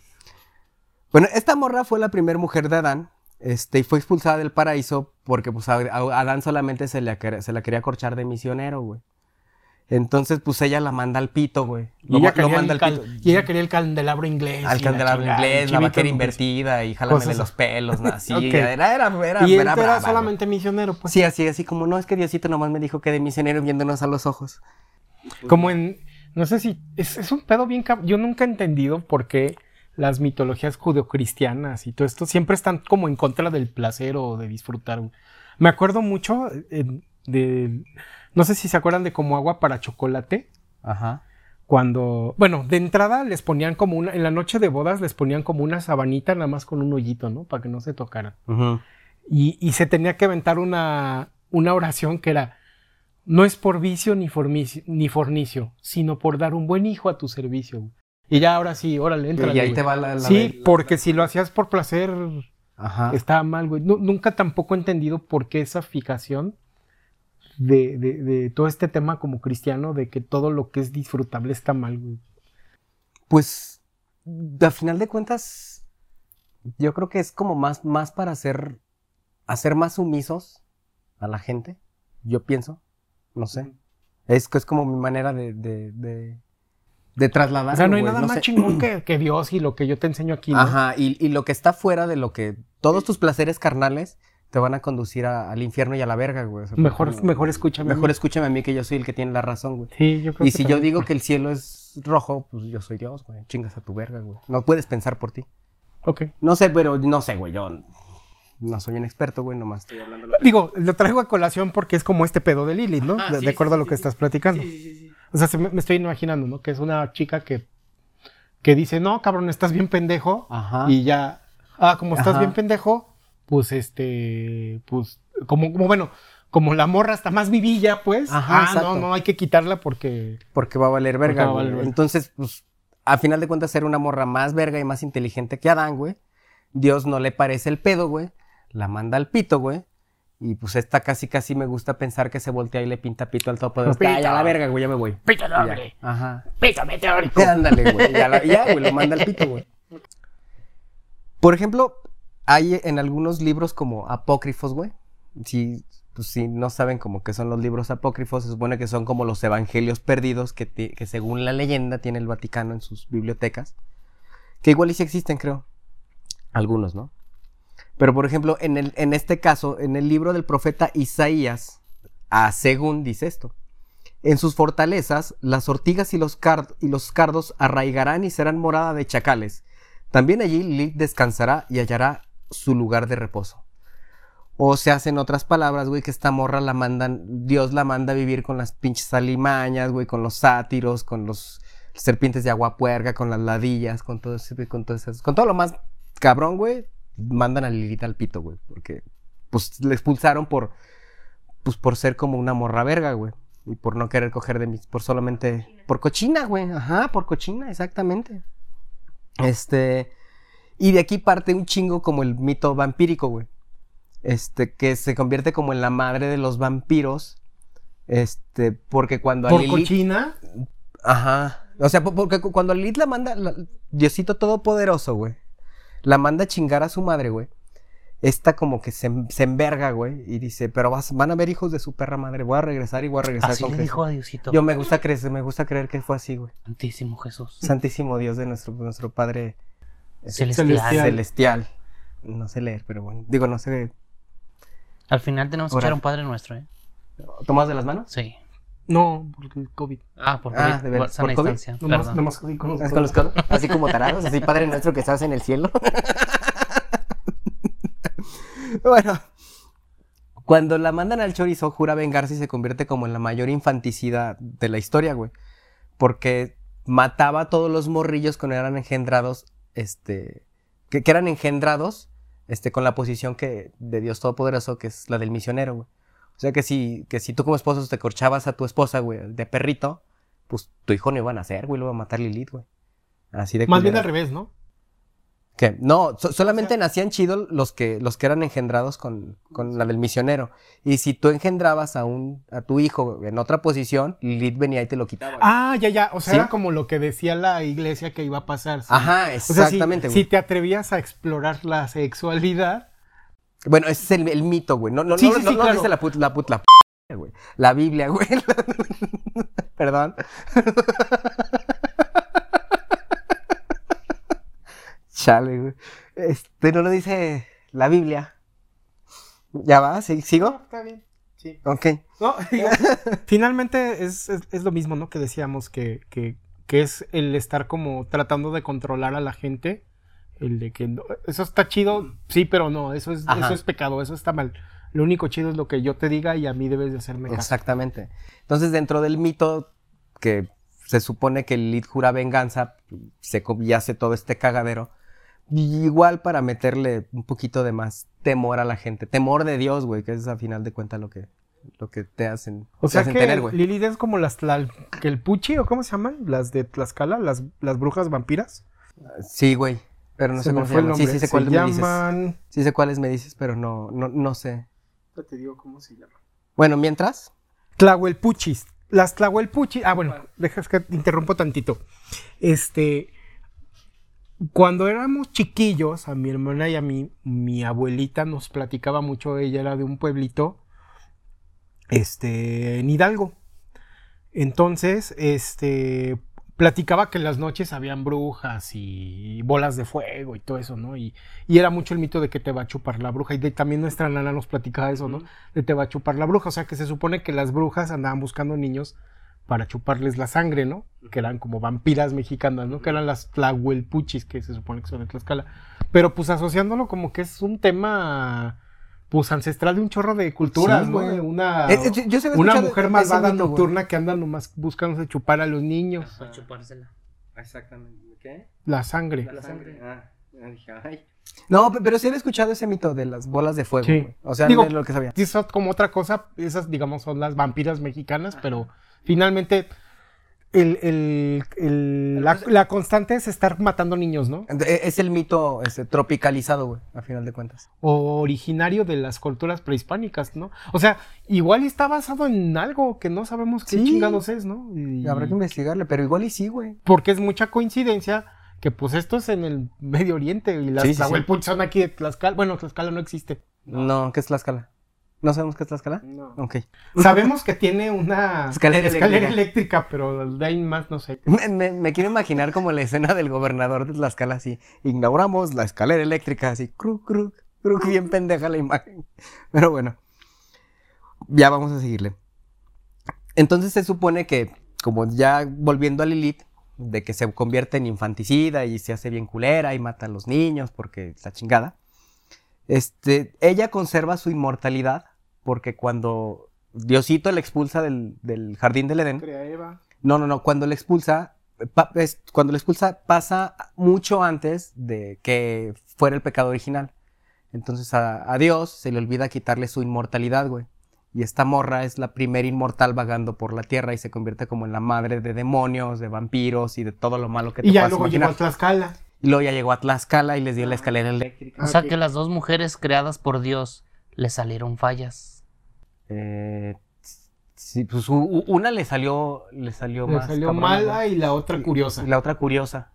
Bueno, esta morra fue la primera mujer de Adán. Este, y fue expulsada del paraíso porque pues, a, a Adán solamente se, le, quer- se la quería corchar de misionero, güey. Entonces, pues ella la manda al pito, güey. Y, ella lo quería manda el al pito. y ella quería el candelabro inglés. Al candelabro chingada, inglés, la vaquera invertida y jálamele Cosas los pelos, ¿no? Así, [laughs] era, era, era, Y él era era güey. solamente misionero, pues. Sí, así, así como, no, es que Diosito nomás me dijo que de misionero viéndonos a los ojos. Como en. No sé si. Es, es un pedo bien. Yo nunca he entendido por qué las mitologías judeocristianas y todo esto siempre están como en contra del placer o de disfrutar. Me acuerdo mucho eh, de. No sé si se acuerdan de como agua para chocolate. Ajá. Cuando. Bueno, de entrada les ponían como una. En la noche de bodas les ponían como una sabanita nada más con un hoyito, ¿no? Para que no se tocaran. Y, y se tenía que aventar una, una oración que era, no es por vicio ni, fornicio, sino por dar un buen hijo a tu servicio. güey". Y ya ahora sí, órale, entra. Y ahí te va la... la- Sí, la- porque si lo hacías por placer, Ajá. estaba mal, güey. Nu- nunca tampoco he entendido por qué esa fijación de, de, de todo este tema como cristiano, de que todo lo que es disfrutable está mal, güey. Pues, a final de cuentas, yo creo que es como más, más para hacer, hacer más sumisos a la gente, yo pienso, no sé. Es, que es como mi manera de, de, de, de trasladar. O sea, no hay nada más chingón que, [clears throat] que Dios y lo que yo te enseño aquí, ¿no? Ajá, y, y lo que está fuera de lo que, todos tus placeres carnales te van a conducir a- al infierno y a la verga, güey. O sea, Mejor, mejor escúchame. a mí. Mejor escúchame a mí que yo soy el que tiene la razón, güey. Sí, yo creo Y que si yo digo que el cielo es rojo, pues yo soy Dios, güey. Chingas a tu verga, güey. No puedes pensar por ti. Ok. No sé, pero no sé, güey. Yo no soy un experto, güey. Nomás estoy hablando. Digo, lo traigo a colación porque es como este pedo de Lilith, ¿no? Ah, de, sí, de acuerdo sí, a lo sí, que sí. estás platicando. Sí, sí, sí. O sea, se me, me estoy imaginando, ¿no? Que es una chica que, que dice, no, cabrón, estás bien pendejo. Ajá. Y ya, ah, como estás Ajá. bien pendejo, pues este, pues, como, como bueno, como la morra está más vivilla, pues, Ajá, ah, exacto. no, no, hay que quitarla porque... Porque va a valer verga, va a güey. valer verga. Entonces, pues, a final de cuentas, ser una morra más verga y más inteligente que Adán, güey. Dios no le parece el pedo, güey. La manda al pito, güey. Y pues esta casi casi me gusta pensar que se voltea y le pinta pito al topo de Pito. "Ah, ya la verga, güey, ya me voy. Pito doble, Ajá. pito meteórico. [laughs] Ándale, güey. Ya, la- ya, güey, lo manda al pito, güey. Por ejemplo, hay en algunos libros como apócrifos, güey. Si pues si no saben como que son los libros apócrifos, se supone que son como los evangelios perdidos que, que según la leyenda tiene el Vaticano en sus bibliotecas. Que igual y sí existen, creo. Algunos, ¿no? Pero por ejemplo, en, el, en este caso, en el libro del profeta Isaías, a según dice esto. En sus fortalezas, las ortigas y los, car- y los cardos arraigarán y serán morada de chacales. También allí Lilith descansará y hallará su lugar de reposo. O se hacen otras palabras, güey, que esta morra la mandan, Dios la manda a vivir con las pinches alimañas, güey, con los sátiros, con los serpientes de agua puerca, con las ladillas, con todo con todo eso, con todo lo más cabrón, güey, mandan a Lilith al pito, güey, porque pues le expulsaron por, pues por ser como una morra verga, güey, y por no querer coger de mis, por solamente, por cochina, güey, ajá, por cochina, exactamente. Este, y de aquí parte un chingo como el mito vampírico, güey. Este, que se convierte como en la madre de los vampiros. Este, porque cuando a Por Lilith- cochina. Ajá. O sea, po- porque cu- cuando Lilith la manda, la- Diosito Todopoderoso, güey, la manda a chingar a su madre, güey. Esta como que se, se enverga, güey, y dice, pero vas- van a ver hijos de su perra madre, voy a regresar y voy a regresar Así con le Jesús". dijo a Diosito. Yo me gusta creer, me gusta creer que fue así, güey. Santísimo Jesús. Santísimo Dios de nuestro, nuestro Padre Celestial. Celestial. celestial. No sé leer, pero bueno. Digo, no sé. Al final tenemos que Orar. echar un Padre Nuestro, ¿eh? ¿Tomas de las manos? Sí. No, porque el COVID. Ah, por Ah, COVID. de sana ¿por COVID? distancia. Nomás, Perdón. nomás así con los ¿Es con los codos? Así como tarados, así Padre nuestro que estás en el cielo. [laughs] bueno, cuando la mandan al chorizo, jura vengarse y se convierte como en la mayor infanticidad de la historia, güey. Porque mataba a todos los morrillos cuando eran engendrados, este, que, que eran engendrados, este, con la posición que, de Dios Todopoderoso, que es la del misionero, güey. O sea que si, que si tú como esposo te corchabas a tu esposa, güey, de perrito, pues tu hijo no iba a nacer, güey, lo iba a matar Lilith, güey. Así de Más bien al revés, ¿no? ¿Qué? No, so- solamente nacían chidos los que, los que eran engendrados con, con la del misionero. Y si tú engendrabas a un, a tu hijo en otra posición, Lilith venía y te lo quitaba. Ah, ya, ya. O sea, ¿Sí? era como lo que decía la iglesia que iba a pasar. sí. Ajá, O sea, si- exactamente, si, te atrevías a explorar la sexualidad, Bueno, ese es el, el mito, güey. No, no, Sí, no, sí, no, sí, no claro. dice la put, la put, la p- güey. La Biblia, güey. [laughs] Perdón. [laughs] Chale, güey. Este, no lo dice la Biblia. ¿Ya va? ¿Sí- ¿Sigo? está bien. Sí. Ok. No, [laughs] digo, finalmente es, es- es lo mismo, ¿no? Que decíamos que, que- que es el estar como tratando de controlar a la gente. El de que no- eso está chido, sí, pero no, eso es, Ajá. eso es pecado, eso está mal. Lo único chido es lo que yo te diga y a mí debes de hacerme caso. Exactamente. Entonces, dentro del mito que se supone que Lilith jura venganza, se y hace todo este cagadero. Igual para meterle un poquito de más temor a la gente. Temor de Dios, güey, que es a final de cuentas lo que, lo que te hacen, O te sea hacen que tener, güey. Lilith es como las tlal- que el Puchi, o cómo se llaman, las de Tlaxcala, las, las brujas vampiras. Sí, güey. Pero no Se sé cómo se fue el llaman. Sí, nombre. sí sé cuáles me dices. llaman. Sí sé cuáles me dices, pero no, no, no sé. Ya te digo cómo se llaman. Bueno, mientras. Tlahuelpuchis. Las Tlahuelpuchis. Ah, bueno, dejas que te interrumpo tantito. Este. Cuando éramos chiquillos, a mi hermana y a mí, mi abuelita nos platicaba mucho. Ella era de un pueblito. Este. En Hidalgo. Entonces, este. Platicaba que en las noches habían brujas y bolas de fuego y todo eso, ¿no? Y, y era mucho el mito de que te va a chupar la bruja. Y de- también nuestra nana nos platicaba eso, ¿no? de te va a chupar la bruja. O sea que se supone que las brujas andaban buscando niños para chuparles la sangre, ¿no? Que eran como vampiras mexicanas, ¿no? Que eran las tlahuelpuchis, que se supone que son de Tlaxcala. Pero pues asociándolo como que es un tema, pues ancestral de un chorro de culturas, Sí, ¿no? güey. De una, Eh, eh, yo- yo una mujer malvada mito, nocturna que anda nomás buscándose chupar a los niños Para chupársela. Exactamente. ¿Qué? la sangre. La sangre. Ah, dije, ay. No, pe- pero sí había escuchado ese mito de las bolas de fuego. Sí. O sea, Digo, es lo que sabía. Eso como otra cosa, esas digamos son las vampiras mexicanas, pero finalmente el, el- el- la, la constante es estar matando niños, ¿no? E- Es el mito este, tropicalizado, güey, a final de cuentas. O originario de las culturas prehispánicas, ¿no? O sea, igual está basado en algo que no sabemos qué Sí. chingados es, ¿no? Y- Habrá que investigarle, pero igual y sí, güey. porque es mucha coincidencia que pues esto es en el Medio Oriente y las Sí, sí, son aquí de Tlaxcala. Bueno, Tlaxcala no existe. No, ¿qué es Tlaxcala? ¿No sabemos qué es Tlaxcala? No. Ok. Sabemos que tiene una [laughs] Escalera eléctrica. eléctrica, pero de ahí más no sé. Me, me- me quiero imaginar como la escena del gobernador de Tlaxcala así. Inauguramos la escalera eléctrica así. Cruc, cruc, cruc, bien pendeja la imagen. Pero bueno. Ya vamos a seguirle. Entonces se supone que, como ya volviendo a Lilith, de que se convierte en infanticida y se hace bien culera y mata a los niños porque la chingada. Este, ella conserva su inmortalidad porque cuando Diosito la expulsa del, del jardín del Edén, Crea Eva. no, no, no. Cuando le expulsa, pa- es- cuando le expulsa pasa mucho antes de que fuera el pecado original. Entonces a, a Dios se le olvida quitarle su inmortalidad, güey. Y esta morra es la primera inmortal vagando por la tierra y se convierte como en la madre de demonios, de vampiros y de todo lo malo que te Y ya luego llegó imaginar. a Tlaxcala. Y luego ya llegó a Tlaxcala y les dio la escalera eléctrica. O sea que las dos mujeres creadas por Dios le salieron fallas. Eh, sí, pues una le salió, le salió Le más. salió mala y la otra curiosa. Y la otra curiosa.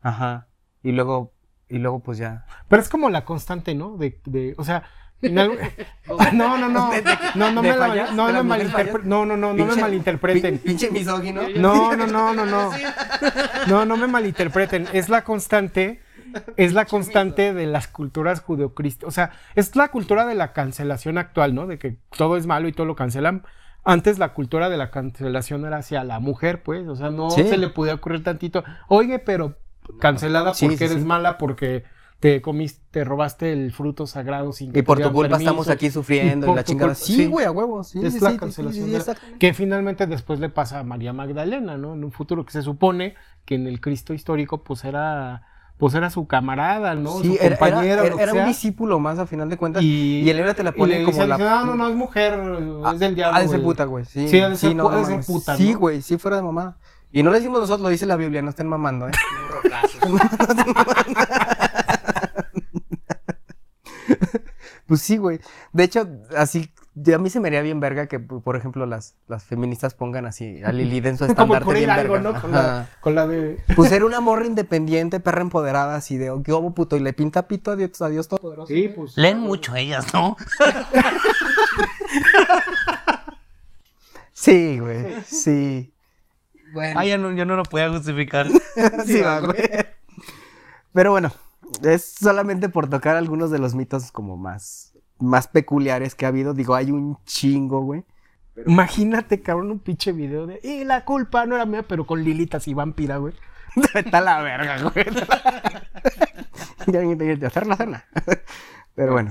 Ajá. Y luego, y luego pues ya. Pero es como la constante, ¿no? De, de, o sea, algo- [laughs] [laughs] no, no, no, ¿De- de- no, no me la- no ¿De me malinterpreten, no, no, no, no me Pinche- malinterpreten. Pin- Pinche misógino. No, no, no, no, no. [laughs] No, no me malinterpreten. Es la constante, es la [laughs] constante de las culturas judeocristianas. O sea, es la cultura de la cancelación actual, ¿no? De que todo es malo y todo lo cancelan. Antes la cultura de la cancelación era hacia la mujer, pues. O sea, no Sí. se le podía ocurrir tantito. Oye, pero cancelada Sí, porque sí, eres mala porque te comiste, te robaste el fruto sagrado sin que Y por tu culpa permiso. estamos aquí sufriendo y, la chingada. Sí, güey, a huevo. Sí, es sí, la sí, cancelación que finalmente después le pasa a María Magdalena, ¿no? En un futuro que se supone que en el Cristo histórico pues era pues era su camarada, ¿no? Sí, su era, era- compañera, era- un discípulo más a final de cuentas. y, y el héroe te la y pone le como la- No, no, no, es mujer, es del diablo. Ha de ser güey". puta, güey. Sí, Sí, ha de ser no, no ser puta, Sí, ¿no? güey, sí, fuera de mamada. Y no lo decimos nosotros, lo dice la Biblia, no estén mamando, ¿eh? [laughs] [laughs] Pues sí, güey. De hecho, así, a mí se me haría bien verga que, por ejemplo, las, las feministas pongan así a Lilith en su [laughs] Como estandarte por bien algo, verga. ¿no? Con la, con la de [laughs] Pues era una morra independiente, perra empoderada, así de, ¿qué hubo, puto? Y le pinta pito a Dios, a Dios Todopoderoso. Sí, pues. Leen mucho ellas, ¿no? [laughs] Sí, güey, sí. Bueno. Ah, ya no, yo no lo podía justificar. Sí, va, güey. Pero bueno, es solamente por tocar algunos de los mitos como más, más peculiares que ha habido. Digo, hay un chingo, güey. Imagínate, cabrón, un pinche video de y la culpa no era mía, pero con lilitas y vampira, güey. [laughs] Está la verga, güey. [laughs] ya alguien tiene que hacer la cena. Pero bueno.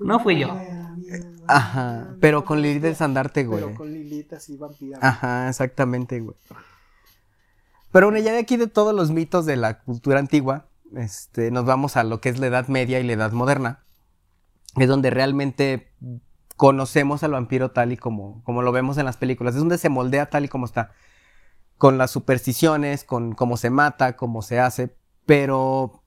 No fui yo. Ajá. Pero con Lilith del Sandarte, güey. Pero con lilitas y vampira. Ajá, exactamente, güey. Pero bueno, ya de aquí de todos los mitos de la cultura antigua, este, nos vamos a lo que es la Edad Media y la Edad Moderna. Es donde realmente conocemos al vampiro tal y como, como lo vemos en las películas. Es donde se moldea tal y como está. Con las supersticiones, con cómo se mata, cómo se hace. Pero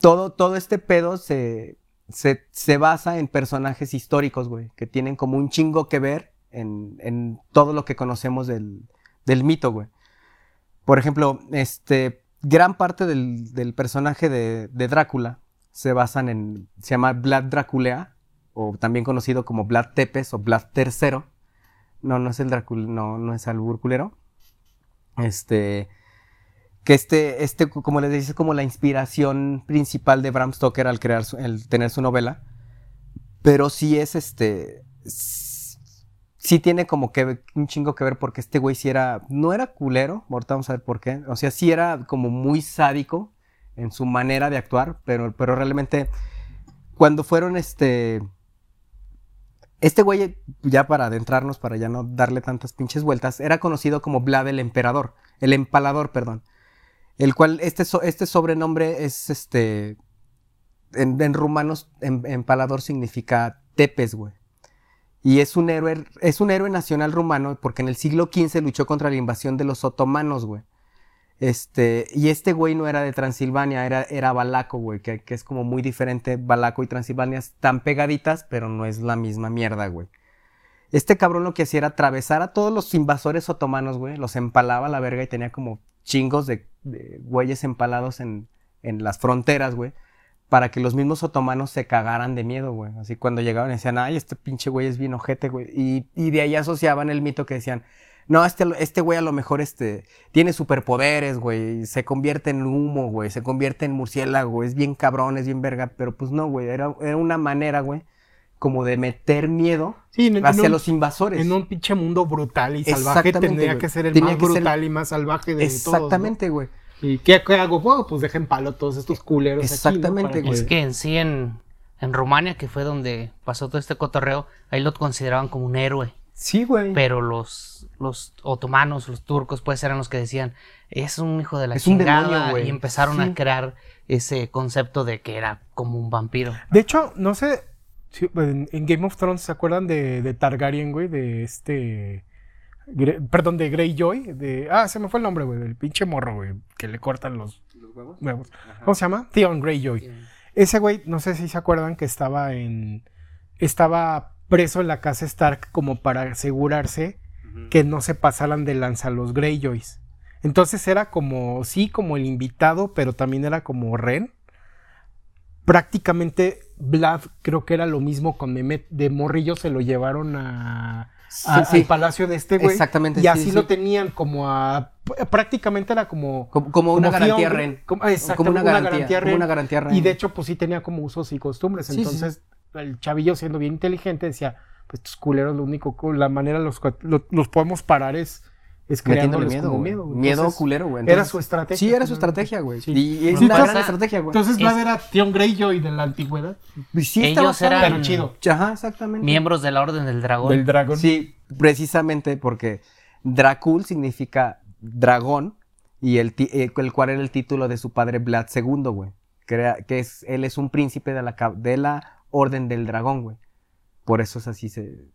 todo, todo este pedo se, se, se basa en personajes históricos, güey, que tienen como un chingo que ver en, en todo lo que conocemos del, del mito, güey. Por ejemplo, este, gran parte del, personaje de, Drácula se basan en, se llama Vlad Draculea, o también conocido como Vlad Tepes o Vlad III. No, no es el Drácula, no, no es el culero. Este, que este, este, como les dice, es como la inspiración principal de Bram Stoker al crear, su- el tener su novela. Pero sí es este, sí tiene como que un chingo que ver porque este güey sí era, no era culero, ahorita vamos a ver por qué. O sea, sí era como muy sádico en su manera de actuar, pero, pero realmente cuando fueron este... Este güey, ya para adentrarnos, para ya no darle tantas pinches vueltas, era conocido como Vlad el Emperador, el Empalador, perdón. El cual, este, so- este sobrenombre es este. En, en rumanos, em- empalador significa tepes, güey. Y es un héroe, es un héroe nacional rumano porque en el siglo XV luchó contra la invasión de los otomanos, güey. Este, y este güey no era de Transilvania, era, era valaco, güey, que, es como muy diferente. Valaco y Transilvania están pegaditas, pero no es la misma mierda, güey. Este cabrón lo que hacía era atravesar a todos los invasores otomanos, güey. Los empalaba a la verga y tenía como chingos de, de güeyes empalados en, en las fronteras, güey. Para que los mismos otomanos se cagaran de miedo, güey. Así cuando llegaban decían, ay, este pinche güey es bien ojete, güey. Y, y de ahí asociaban el mito que decían, no, este, este güey a lo mejor este, tiene superpoderes, güey. Se convierte en humo, güey. Se convierte en murciélago, Es bien cabrón, es bien verga. Pero pues no, güey. Era, era una manera, güey, como de meter miedo Sí, en- en hacia un- los invasores. En un pinche mundo brutal y salvaje Exactamente, tendría que ser el Tenía más ser- brutal y más salvaje de todos. ¿no? Exactamente, güey. ¿Y qué, qué hago? Bueno, pues dejen palo a todos estos culeros. aquí, ¿no? Exactamente, güey. Es que en sí, en, en Rumania, que fue donde pasó todo este cotorreo, ahí lo consideraban como un héroe. Sí, güey. Pero los, los otomanos, los turcos, pues eran los que decían, es un hijo de la Es un chingada. demonio, güey. y empezaron Sí. a crear ese concepto de que era como un vampiro. De hecho, no sé. si- en, en Game of Thrones, ¿se acuerdan de, de Targaryen, güey? De este. Gre- perdón, de Greyjoy. De, ah, se me fue el nombre, güey. Del pinche morro, güey. Que le cortan los huevos. ¿Cómo se llama? Theon Greyjoy. Ese güey, no sé si se acuerdan que estaba en. Estaba preso en la casa Stark como para asegurarse que no se pasaran de lanza los Greyjoys. Entonces era como, sí, como el invitado, pero también era como Ren. Prácticamente Vlad creo que era lo mismo con Mehmet de Morrillo, se lo llevaron a, a- Sí, sí. al palacio de este güey. Exactamente, Y sí, así sí. lo tenían como a... Prácticamente era como... Como, como una como garantía Theon- Ren. como- Como una garantía, como Ren. una garantía Ren. Y de hecho, pues sí tenía como usos y costumbres. Entonces, el chavillo siendo bien inteligente decía, pues estos culeros, lo único, la manera los, lo- los podemos parar es, es Metiéndole creándoles miedo, como miedo. güey. Miedo Entonces, culero, güey. Era su estrategia. Sí, era su estrategia, güey. Sí. Y es Sí, una gran estrategia, güey. Entonces, Vlad Es- era Theon Greyjoy de la antigüedad. Sí ellos eran- Pero chido. Ajá, exactamente. Miembros de la Orden del Dragón. Del dragón. Sí, precisamente porque Dracul significa dragón y el, eh, el cual era el título de su padre Vlad II, güey. Que, que es, él es un príncipe de la, de la Orden del Dragón, güey. Por eso es así se...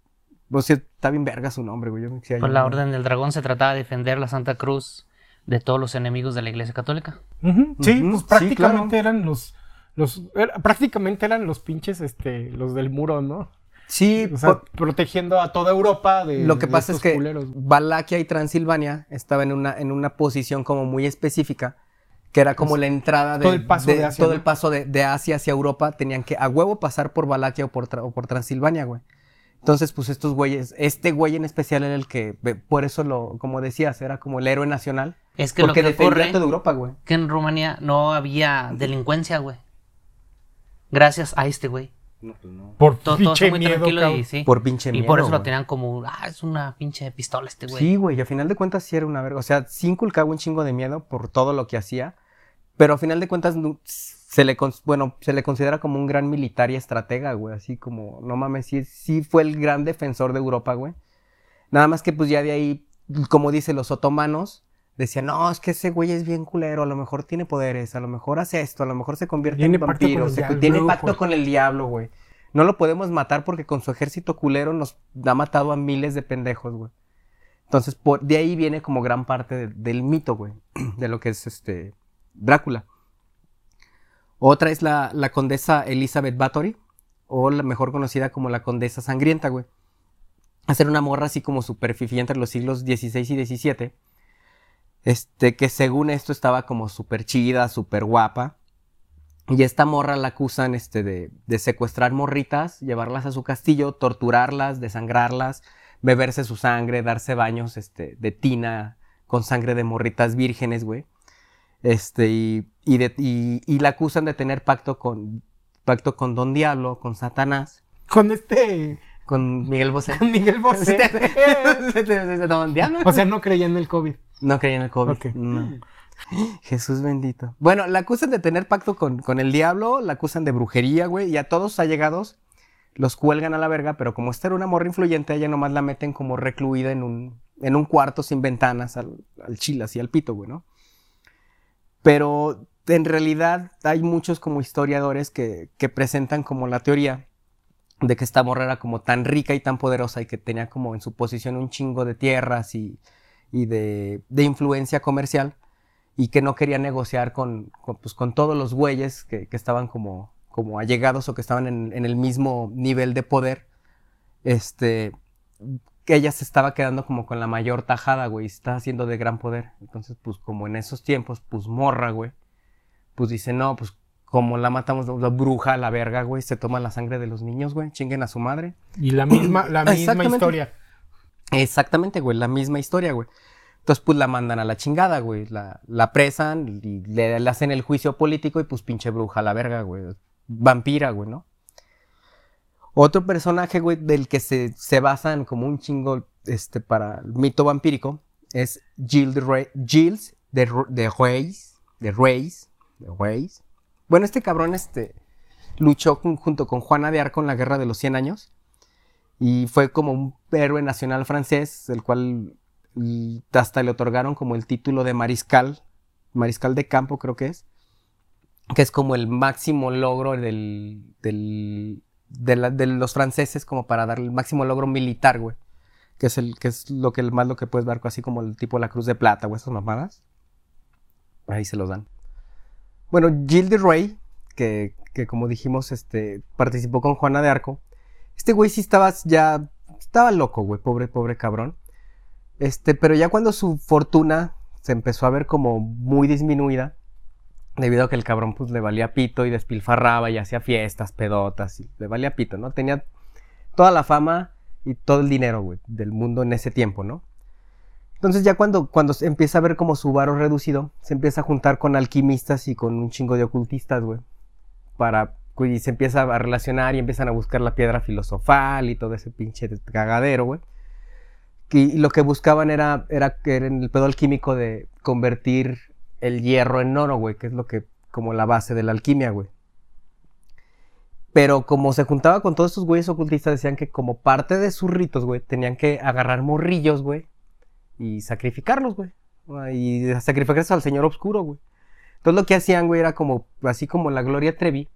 O sea, está bien verga su nombre, güey. Yo me Pues la Orden del Dragón se trataba de defender la Santa Cruz de todos los enemigos de la Iglesia Católica. Sí, pues sí, prácticamente eran los... los era- prácticamente eran los pinches, este, los del muro, ¿no? Sí, O sea, por- protegiendo a toda Europa de Lo que de pasa es que culeros. Valaquia y Transilvania estaban en una, en una posición como muy específica, que era como la entrada de todo el paso de Asia, todo ¿no? el paso de, de Asia hacia Europa, tenían que a huevo pasar por Valaquia o por, Tra- o por Transilvania, güey. Entonces, pues estos güeyes, este güey en especial era el que, por eso lo, como decías, era como el héroe nacional, Es que porque lo que ocurre toda Europa, güey. que en Rumanía no había delincuencia, güey. Gracias a este güey. Por Todo, pinche muy miedo, tranquilo y sí. Por pinche y miedo, por eso lo tenían como, ah, es una pinche pistola este güey. Sí, güey, y a final de cuentas sí era una verga. O sea, sí inculcaba un chingo de miedo por todo lo que hacía, pero a final de cuentas nu- se le, bueno, se le considera como un gran militar y estratega, güey. Así como, no mames, sí, sí fue el gran defensor de Europa, güey. Nada más que pues ya de ahí, como dice los otomanos, decían, no, es que ese güey es bien culero, a lo mejor tiene poderes, a lo mejor hace esto, a lo mejor se convierte Tiene en vampiro, se- diablo, tiene pacto con el diablo, güey. No lo podemos matar porque con su ejército culero nos ha matado a miles de pendejos, güey. Entonces, por, de ahí viene como gran parte de- del mito, güey, [clears throat] de lo que es este Drácula. Otra es la, condesa Elizabeth Bathory, o la mejor conocida como la condesa sangrienta, güey. Hacer una morra así como super fifí entre los siglos XVI y XVII. Este, que según esto estaba como súper chida, súper guapa. Y esta morra la acusan este, de, de secuestrar morritas, llevarlas a su castillo, torturarlas, desangrarlas, beberse su sangre, darse baños este, de tina con sangre de morritas vírgenes, güey. Este, y, y, de- y- y la acusan de tener pacto con, pacto con Don Diablo, con Satanás, Con este con Miguel Bosé. con Miguel Bosé. [laughs] Don Diablo. o sea, no creía en el COVID. No creía en el COVID. Ok. no. Jesús bendito. Bueno, la acusan de tener pacto con, con el diablo, la acusan de brujería, güey, y a todos allegados los cuelgan a la verga, pero como esta era una morra influyente, ella nomás la meten como recluida en un, en un cuarto sin ventanas al, al chile, así al pito, güey, ¿no? Pero en realidad hay muchos como historiadores que, presentan como la teoría de que esta morra era como tan rica y tan poderosa y que tenía como en su posición un chingo de tierras y, de, influencia comercial y que no quería negociar con, pues, con todos los güeyes que, estaban como, como allegados o que estaban en, en el mismo nivel de poder, este, que ella se estaba quedando como con la mayor tajada, güey, y se estaba haciendo de gran poder. Entonces, pues como en esos tiempos, pues morra, güey, pues dice, no, pues como la matamos, la bruja, la verga, güey, se toma la sangre de los niños, güey, chinguen a su madre. Y la misma, la misma historia. Exactamente, güey, la misma historia, güey. Entonces, pues la mandan a la chingada, güey. La, la presan y le, le hacen el juicio político y pues pinche bruja a la verga, güey. Vampira, güey, ¿no? Otro personaje, güey, del que se, se basan como un chingo este, para el mito vampírico es Gilles de, Re- Gilles de, Ru- de Reis. De. Bueno, este cabrón este, luchó junto con Juana de Arco en la Guerra de los 100 años y fue como un héroe nacional francés, el cual hasta le otorgaron como el título de mariscal, mariscal de campo creo que es, que es como el máximo logro del, del- de, los franceses como para darle el máximo logro militar, güey, que es el que es lo que más lo que puedes ver así como el tipo la Cruz de Plata o esas mamadas. Ahí se los dan. Bueno, Gilles de Rey, que, que como dijimos, este, participó con Juana de Arco. Este güey sí estaba ya, estaba loco, güey, pobre, pobre cabrón. Este, pero ya cuando su fortuna se empezó a ver como muy disminuida, debido a que el cabrón pues le valía pito y despilfarraba y hacía fiestas, pedotas, y le valía pito, ¿no? Tenía toda la fama y todo el dinero, del mundo en ese tiempo, ¿no? Entonces ya cuando, cuando se empieza a ver como su varo reducido, se empieza a juntar con alquimistas y con un chingo de ocultistas, güey. Para, y se empieza a relacionar y empiezan a buscar la piedra filosofal y todo ese pinche cagadero, güey. Y lo que buscaban era, era, era el pedo alquímico de convertir el hierro en oro, güey, que es lo que, como la base de la alquimia, güey. Pero como se juntaba con todos estos güeyes ocultistas, decían que como parte de sus ritos, güey, tenían que agarrar morrillos, güey, y sacrificarlos, güey. Y sacrificarse al señor oscuro, güey. Entonces lo que hacían, güey, era como, así como la Gloria Trevi,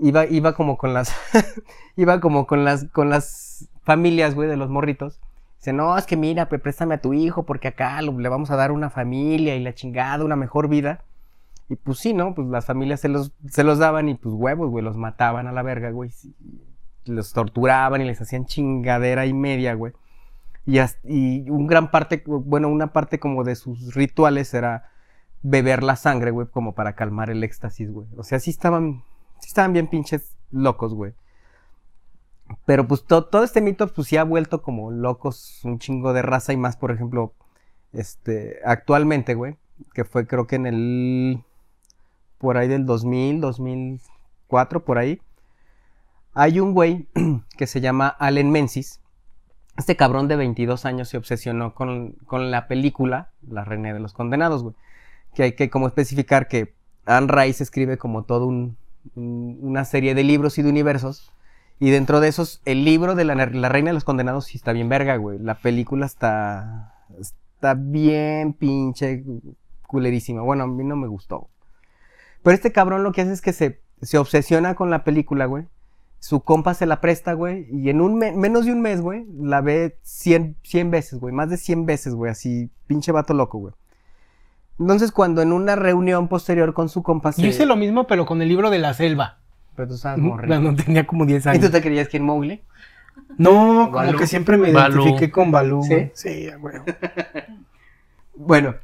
iba, iba como con las, [laughs] iba como con las, con las familias, güey, de los morritos. Dice, no, es que mira, préstame a tu hijo porque acá le vamos a dar una familia y la chingada, una mejor vida. Y pues sí, ¿no? Pues las familias se los, se los daban y pues huevos, güey, los mataban a la verga, güey. Los torturaban y les hacían chingadera y media, güey. Y, y un gran parte, bueno, una parte como de sus rituales era beber la sangre, güey, como para calmar el éxtasis, güey. O sea, sí estaban, sí estaban bien pinches locos, güey. Pero pues to- todo este mito pues sí ha vuelto como locos un chingo de raza y más, por ejemplo, este, actualmente, güey, que fue creo que en el, por ahí del 2000, 2004, por ahí, hay un güey [clears throat] que se llama Allen Menzies. Este cabrón de 22 años se obsesionó con, con la película La Reina de los Condenados, güey. Que hay que como especificar que Anne Rice escribe como todo un- una serie de libros y de universos. Y dentro de esos, el libro de la, la Reina de los Condenados sí está bien verga, güey. La película está, está bien pinche culerísima. Bueno, a mí no me gustó. Pero este cabrón lo que hace es que se, se obsesiona con la película, güey. Su compa se la presta, güey. Y en un me- menos de un mes, güey, la ve 100, 100 veces, güey. Más de 100 veces, güey. Así, pinche vato loco, güey. Entonces, cuando en una reunión posterior con su compa. Yo hice lo mismo, pero con el libro de la selva. Pero tú estabas No, morrido. no tenía como 10 ¿Y años. tú te creías que en Mowgli? No, como Balú. que siempre me Balú. identifiqué con Balú. ¿Sí? güey. Sí, a huevo. [laughs] Bueno,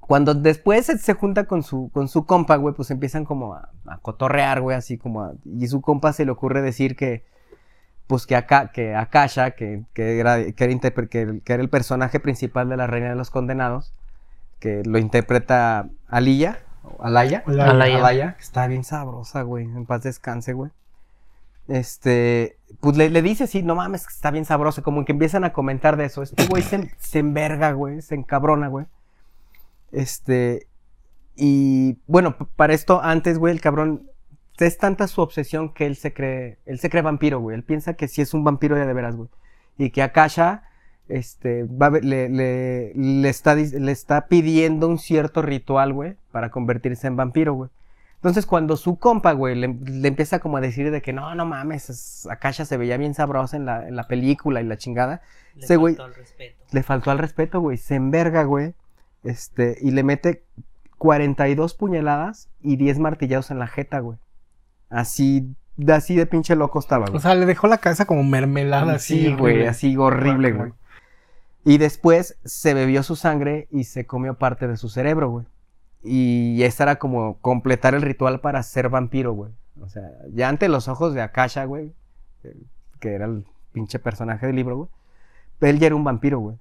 cuando después se, junta con su, con su compa, güey, pues empiezan como a, a cotorrear, güey, así como a- Y su compa se le ocurre decir que, pues que, acá, que Akasha, que, que, era, que, era interpre- que- que era el personaje principal de la Reina de los Condenados, que lo interpreta Aliyah, Alaya, Alaya. Alaya. Alaya, que está bien sabrosa, güey, en paz descanse, güey. Este, pues le, le dice así, no mames, que está bien sabroso, como que empiezan a comentar de eso. Este güey se, se enverga, güey, se encabrona, güey. Este, y bueno, para esto, antes, güey, el cabrón, es tanta su obsesión que él se cree, él se cree vampiro, güey. Él piensa que sí es un vampiro ya de veras, güey. Y que Akasha, este, va a ver- le, le, le está, le está pidiendo un cierto ritual, güey, para convertirse en vampiro, güey. Entonces, cuando su compa, güey, le, le empieza como a decir de que no, no mames, es- Akasha se veía bien sabrosa en la, en la película y la chingada, Ese güey- le faltó al respeto, güey, se enverga, güey, este, y le mete 42 puñaladas y 10 martillados en la jeta, güey. Así, de- así de pinche loco estaba, güey. O sea, le dejó la cabeza como mermelada así. Sí, güey, así horrible, güey. Y después se bebió su sangre y se comió parte de su cerebro, güey. Y ese era como completar el ritual para ser vampiro, güey. O sea, ya ante los ojos de Akasha, güey, que era el pinche personaje del libro, güey, él ya era un vampiro, güey.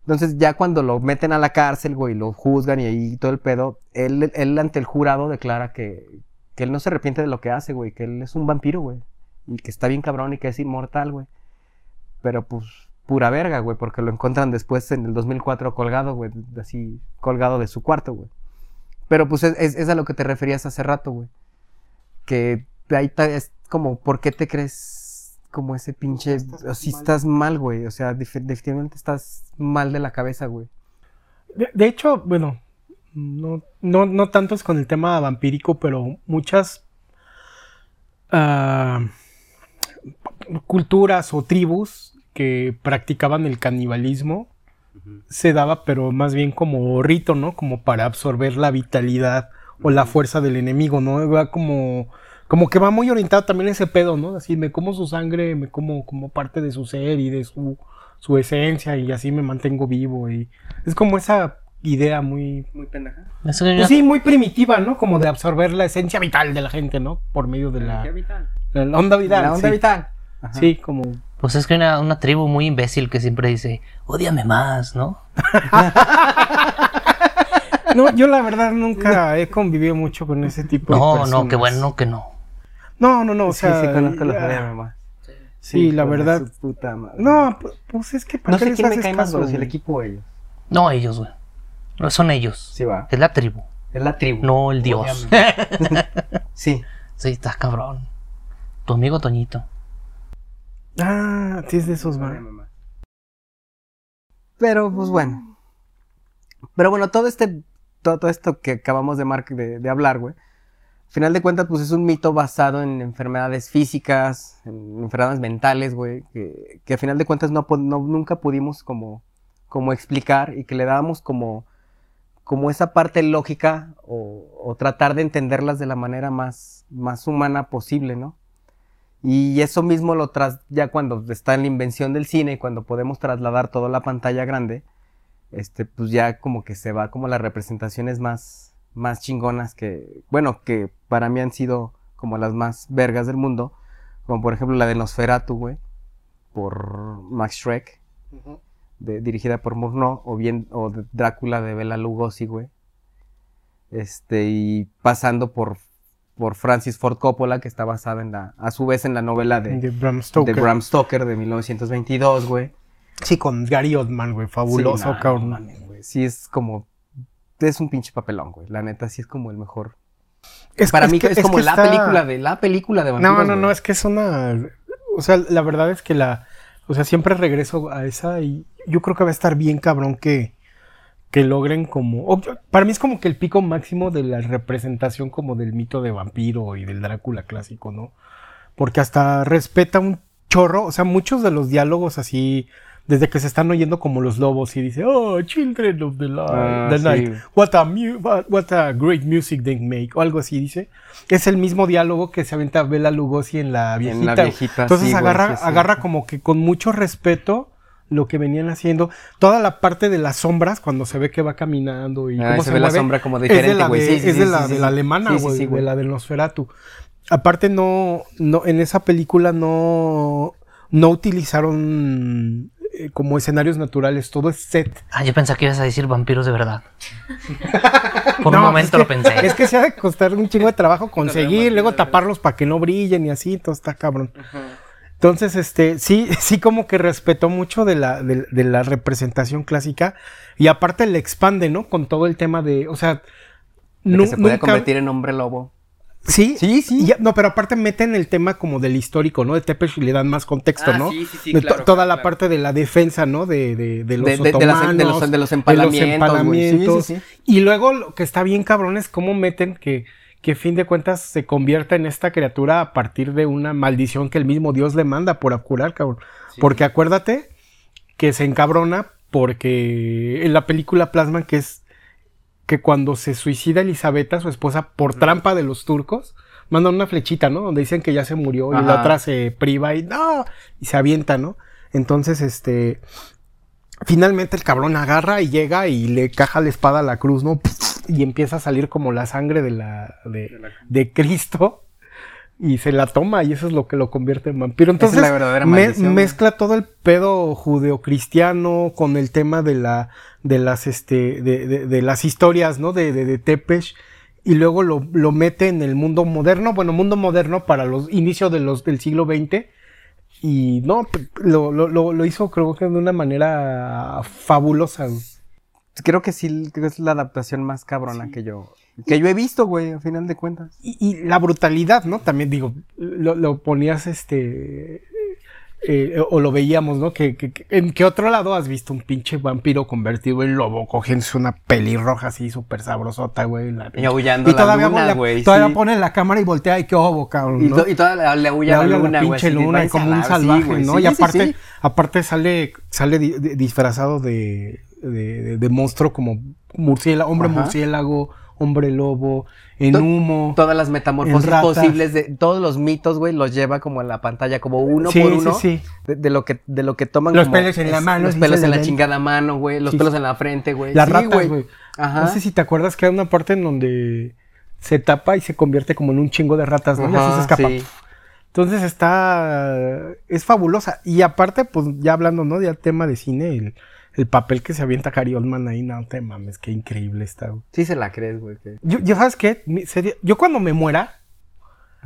Entonces ya cuando lo meten a la cárcel, güey, lo juzgan y ahí todo el pedo, él, él ante el jurado declara que, que él no se arrepiente de lo que hace, güey, que él es un vampiro, güey. Y que está bien cabrón y que es inmortal, güey. Pero pues pura verga, güey, porque lo encuentran después en el 2004 colgado, güey, así colgado de su cuarto, güey. Pero pues es, es- es a lo que te referías hace rato, güey. Que ahí ta- es como, ¿por qué te crees como ese pinche... Estás o si mal. estás mal, güey. O sea, def- definitivamente estás mal de la cabeza, güey. De, de hecho, bueno, no, no, no tanto es con el tema vampírico, pero muchas ah, culturas o tribus que practicaban el canibalismo se daba, pero más bien como rito, ¿no? Como para absorber la vitalidad o la fuerza del enemigo, ¿no? Va como, como que va muy orientado también ese pedo, ¿no? Así me como su sangre, me como como parte de su ser y de su, su esencia y así me mantengo vivo y es como esa idea muy, muy pendeja. Pues sí, muy primitiva, ¿no? Como de absorber la esencia vital de la gente, ¿no? Por medio de la, de la onda vital. La onda sí. vital. Ajá. Sí, como Pues es que hay una, una tribu muy imbécil que siempre dice, odiame más, ¿no? [laughs] No, yo la verdad nunca he convivido mucho con ese tipo de No, personas. no, qué bueno que no. No, no, no, o sí, sea... sí, conozco los de mamá. Sí, la verdad. su puta madre. No, pu- pues es que ¿para No qué sé quién me cae más, pero si el equipo o ellos. No, ellos, güey. No, son ellos. Sí, va. Es la tribu, Es la tribu. no el dios. [laughs] Sí. sí, estás cabrón. Tu amigo Toñito. Ah, sí es de esos, va. Pero, pues bueno. Pero bueno, todo este. Todo, todo esto que acabamos de, mar- de, de hablar, güey. Al final de cuentas, pues es un mito basado en enfermedades físicas, en enfermedades mentales, güey. Que, que a final de cuentas no, no- nunca pudimos como, como explicar y que le dábamos como, como esa parte lógica o, o tratar de entenderlas de la manera más, más humana posible, ¿no? Y eso mismo lo tras, ya cuando está en la invención del cine y cuando podemos trasladar todo a la pantalla grande, este, pues ya como que se va como las representaciones más, más chingonas que, bueno, que para mí han sido como las más vergas del mundo, como por ejemplo la de Nosferatu, güey, por Max Schreck, de- dirigida por Murnau, o bien, o de Drácula de Bela Lugosi, güey, este, y pasando por, por Francis Ford Coppola, que está basada en la, a su vez en la novela de, De Bram Stoker. de Bram Stoker de 1922, güey. Sí, con Gary Oldman, güey. Fabuloso, Sí, cabrón. güey. Sí, es como. Es un pinche papelón, güey. La neta, sí es como el mejor. Es- Para es mí que- es, es como que la está- película de la película de vampiros. No, no, no, es que es una. O sea, la verdad es que la. O sea, siempre regreso a esa y yo creo que va a estar bien cabrón que, que logren como. para mí es como que el pico máximo de la representación como del mito de vampiro y del Drácula clásico, ¿no? Porque hasta respeta un chorro, o sea, muchos de los diálogos así. Desde que se están oyendo como los lobos y dice, oh, children of the, light, Ah, the sí. night, what a, mu- what, what a great music they make, o algo así dice. Es el mismo diálogo que se aventa Bela Lugosi en la viejita. En la viejita, Entonces sí, güey, agarra, sí agarra como que con mucho respeto lo que venían haciendo. Toda la parte de las sombras, cuando se ve que va caminando y Ah, cómo se se, ve la mueve, sombra como es de diferente, la, güey. de, Sí, sí, es sí, de la, sí, de la alemana, Sí, sí, güey, sí, de la del Nosferatu. Aparte no, no, en esa película no, no utilizaron eh, como escenarios naturales, todo es set. Ah, yo pensé que ibas a decir vampiros de verdad. [laughs] Por No, un momento es lo que- pensé. Es que se ha de costar un chingo de trabajo conseguir, luego taparlos para que no brillen y así, todo está cabrón. Entonces, este, sí, [laughs] sí como que respetó mucho de la, de, de la representación clásica y aparte le expande, ¿no? Con todo el tema de, o sea, De que se puede nunca- convertir en hombre lobo. Sí, Sí, sí. y ya- no, pero aparte meten el tema como del histórico, ¿no? De Tepesh y le dan más contexto, Ah, ¿no? sí, sí, sí, De to- claro, toda claro, la claro. parte de la defensa, ¿no? De, de, de los De- de- de las- otomanos, de los- de los empalamientos. Sí, empalamientos. sí, sí. Y luego lo que está bien cabrón es cómo meten que, que a fin de cuentas se convierta en esta criatura a partir de una maldición que el mismo Dios le manda por curar, cabrón. Porque acuérdate que se encabrona porque en la película plasman que es que cuando se suicida Elisabetta, su esposa, por trampa de los turcos, mandan una flechita, ¿no? Donde dicen que ya se murió y la otra se priva y no, y se avienta, ¿no? Entonces, este, finalmente el cabrón agarra y llega y le caja la espada a la cruz, ¿no? Y empieza a salir como la sangre de la de, de Cristo y se la toma y eso es lo que lo convierte en vampiro. Es Entonces la verdadera me- maldición, güey. mezcla todo el pedo judeocristiano con el tema de la de las este de, de- de las historias, ¿no? De, de, de Tepesh y luego lo, lo mete en el mundo moderno, bueno, mundo moderno para los inicios de los del siglo XX y no, lo, lo, lo hizo creo que de una manera fabulosa. Creo que sí, que es la adaptación más cabrona que yo que yo he visto, güey, a final de cuentas. Y, y la brutalidad, ¿no? También digo, lo, lo ponías este. eh, o lo veíamos, ¿no? Que, que- que- ¿En qué otro lado has visto un pinche vampiro convertido en lobo cogiéndose una pelirroja así súper sabrosota, güey? la- Y aullando y la todavía, luna, la- güey, todavía sí. pone la cámara y voltea y qué obo, cabrón. Y, ¿no? to- y toda la, le huye Le a la luna, güey. pinche luna y "Váyanse como a un la-". Sí, salvaje, ¿no? sí, y aparte, sí. aparte sale, sale di- di- disfrazado de, de, de- de monstruo como murciélago, hombre Ajá. murciélago, hombre lobo, en To- humo. Todas las metamorfosis posibles de todos los mitos, güey, los lleva como en la pantalla, como uno Sí, por sí, uno. sí. De, de lo que, de lo que toman Los como pelos en la mano, Los sí pelos en la chingada mano, güey. Los Sí, pelos sí. en la frente, güey. Las Sí, ratas, güey. Ajá. No sé si te acuerdas que hay una parte en donde se tapa y se convierte como en un chingo de ratas, ¿no? y así Ajá, se escapa. sí. Entonces está. Es fabulosa. Y aparte, pues ya hablando, ¿no? Ya tema de cine, el, el papel que se avienta Gary Oldman ahí, no te mames, qué increíble está. güey. Sí se la crees, güey. que- Yo, yo, ¿sabes qué? Mi- sería- yo cuando me muera,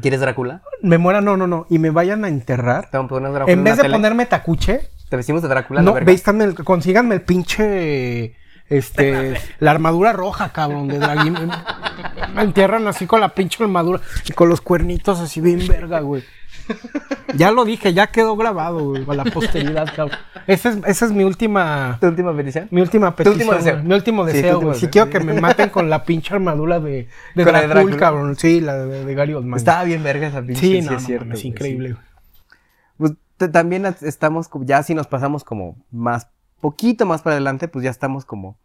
¿Quieres Drácula? me muera, no, no, no, y me vayan a enterrar, Te vamos a poner Drácula en vez de tele. ponerme tacuche, Te vestimos de Drácula, no, la verga. vístanme el, consíganme el pinche. Este, [laughs] la armadura roja, cabrón, de Dragín. [laughs] Me entierran así con la pinche armadura y con los cuernitos así bien verga, güey. [laughs] Ya lo dije, ya quedó grabado, güey, para la posteridad, cabrón. Esa es, esa es mi última, ¿Tu última petición? mi última Tu petición. último deseo. güey, Mi último Sí, deseo, último güey. Si quiero que me maten con la pinche armadura de, de Dracul, cabrón. Sí, la de, de Gary Oldman. Estaba bien verga esa pinche. sí, no, es no, cierto. increíble. sí. güey. Pues también estamos, ya si nos pasamos como más, poquito más para adelante, pues ya estamos como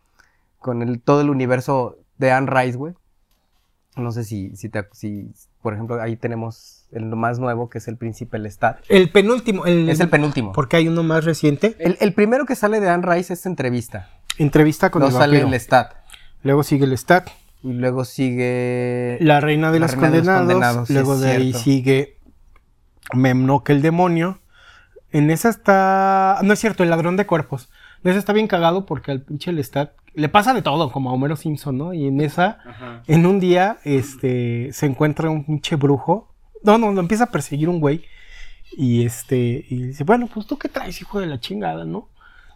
con el, todo el universo de Anne Rice, güey. No sé si, si, te, si, por ejemplo, ahí tenemos el más nuevo, que es el Príncipe Lestat. El penúltimo. El, Es el penúltimo. Porque hay uno más reciente. El, el primero que sale de Anne Rice es entrevista. Entrevista con No el sale vampiro. Lestat. Luego sigue el Stat. Y luego sigue... La reina de, La los, reina de los condenados, sí, luego de ahí sigue Memnoque el demonio. En esa está. No es cierto, el ladrón de cuerpos. En esa está bien cagado porque al pinche Lestat le pasa de todo, como a Homero Simpson, ¿no? Y en esa, en un día, este, se encuentra un pinche brujo. No, no, lo empieza a perseguir un güey. Y este, y dice, bueno, pues tú qué traes, hijo de la chingada, ¿no?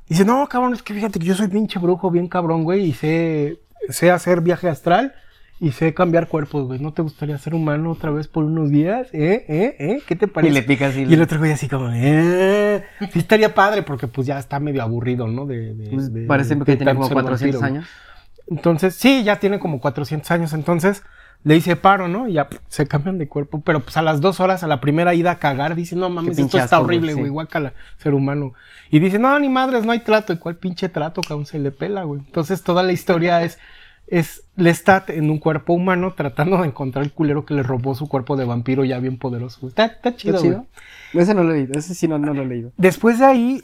Dice, no, cabrón, es que fíjate que yo soy pinche brujo, bien cabrón, güey, y sé, sé hacer viaje astral y sé cambiar cuerpos, güey. ¿No te gustaría ser humano otra vez por unos días? ¿Eh? ¿Eh? ¿Eh? ¿Qué te Y parece? le pica así. Y el otro güey así como, eh, sí estaría padre porque pues ya está medio aburrido, ¿no? De, de- Pues de- parece de que tiene como ser 400 vampiro, años. Entonces, sí, ya tiene como 400 años, entonces le dice paro, ¿no? Y ya pff, se cambian de cuerpo, pero pues a las dos horas, a la primera ida a cagar, dice, no mames, esto está güey, horrible, sí. güey, guácala, ser humano. Y dice, no, ni madres, no hay trato. ¿Y cuál pinche trato, cabrón? Se le pela, güey. Entonces toda la historia es, es Lestat en un cuerpo humano tratando de encontrar el culero que le robó su cuerpo de vampiro ya bien poderoso. güey. Está, está chido, ¿Está güey. Ese no lo he leído. Ese sí no, no lo he leído. Después de ahí,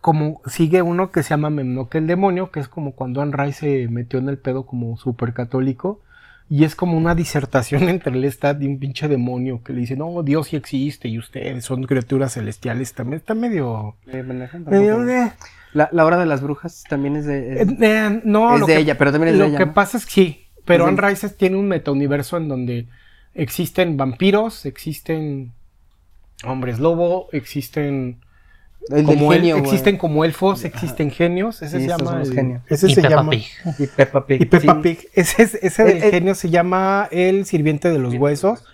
como sigue uno que se llama Memnoque el demonio, que es como cuando Anne Rice se metió en el pedo como súper católico, y es como una disertación [laughs] entre Lestat y un pinche demonio que le dice, no, Dios sí existe y ustedes son criaturas celestiales. También está medio... medio eh, La, la hora de las brujas también es de... es- eh, eh, no, es lo de que- ella, pero también es lo de ella. que ¿no? pasa es que sí, pero Anne Rice tiene un metauniverso en donde existen vampiros, existen hombres lobo, existen El del como el- genio, existen como elfos, existen genios, ese Sí, se esos llama son los el- genios. ese y se Peppa llama Pig. [laughs] Y Peppa Pig. y Peppa sí. Pig. Ese, es- ese del El- el- genio se llama el sirviente de los huesos,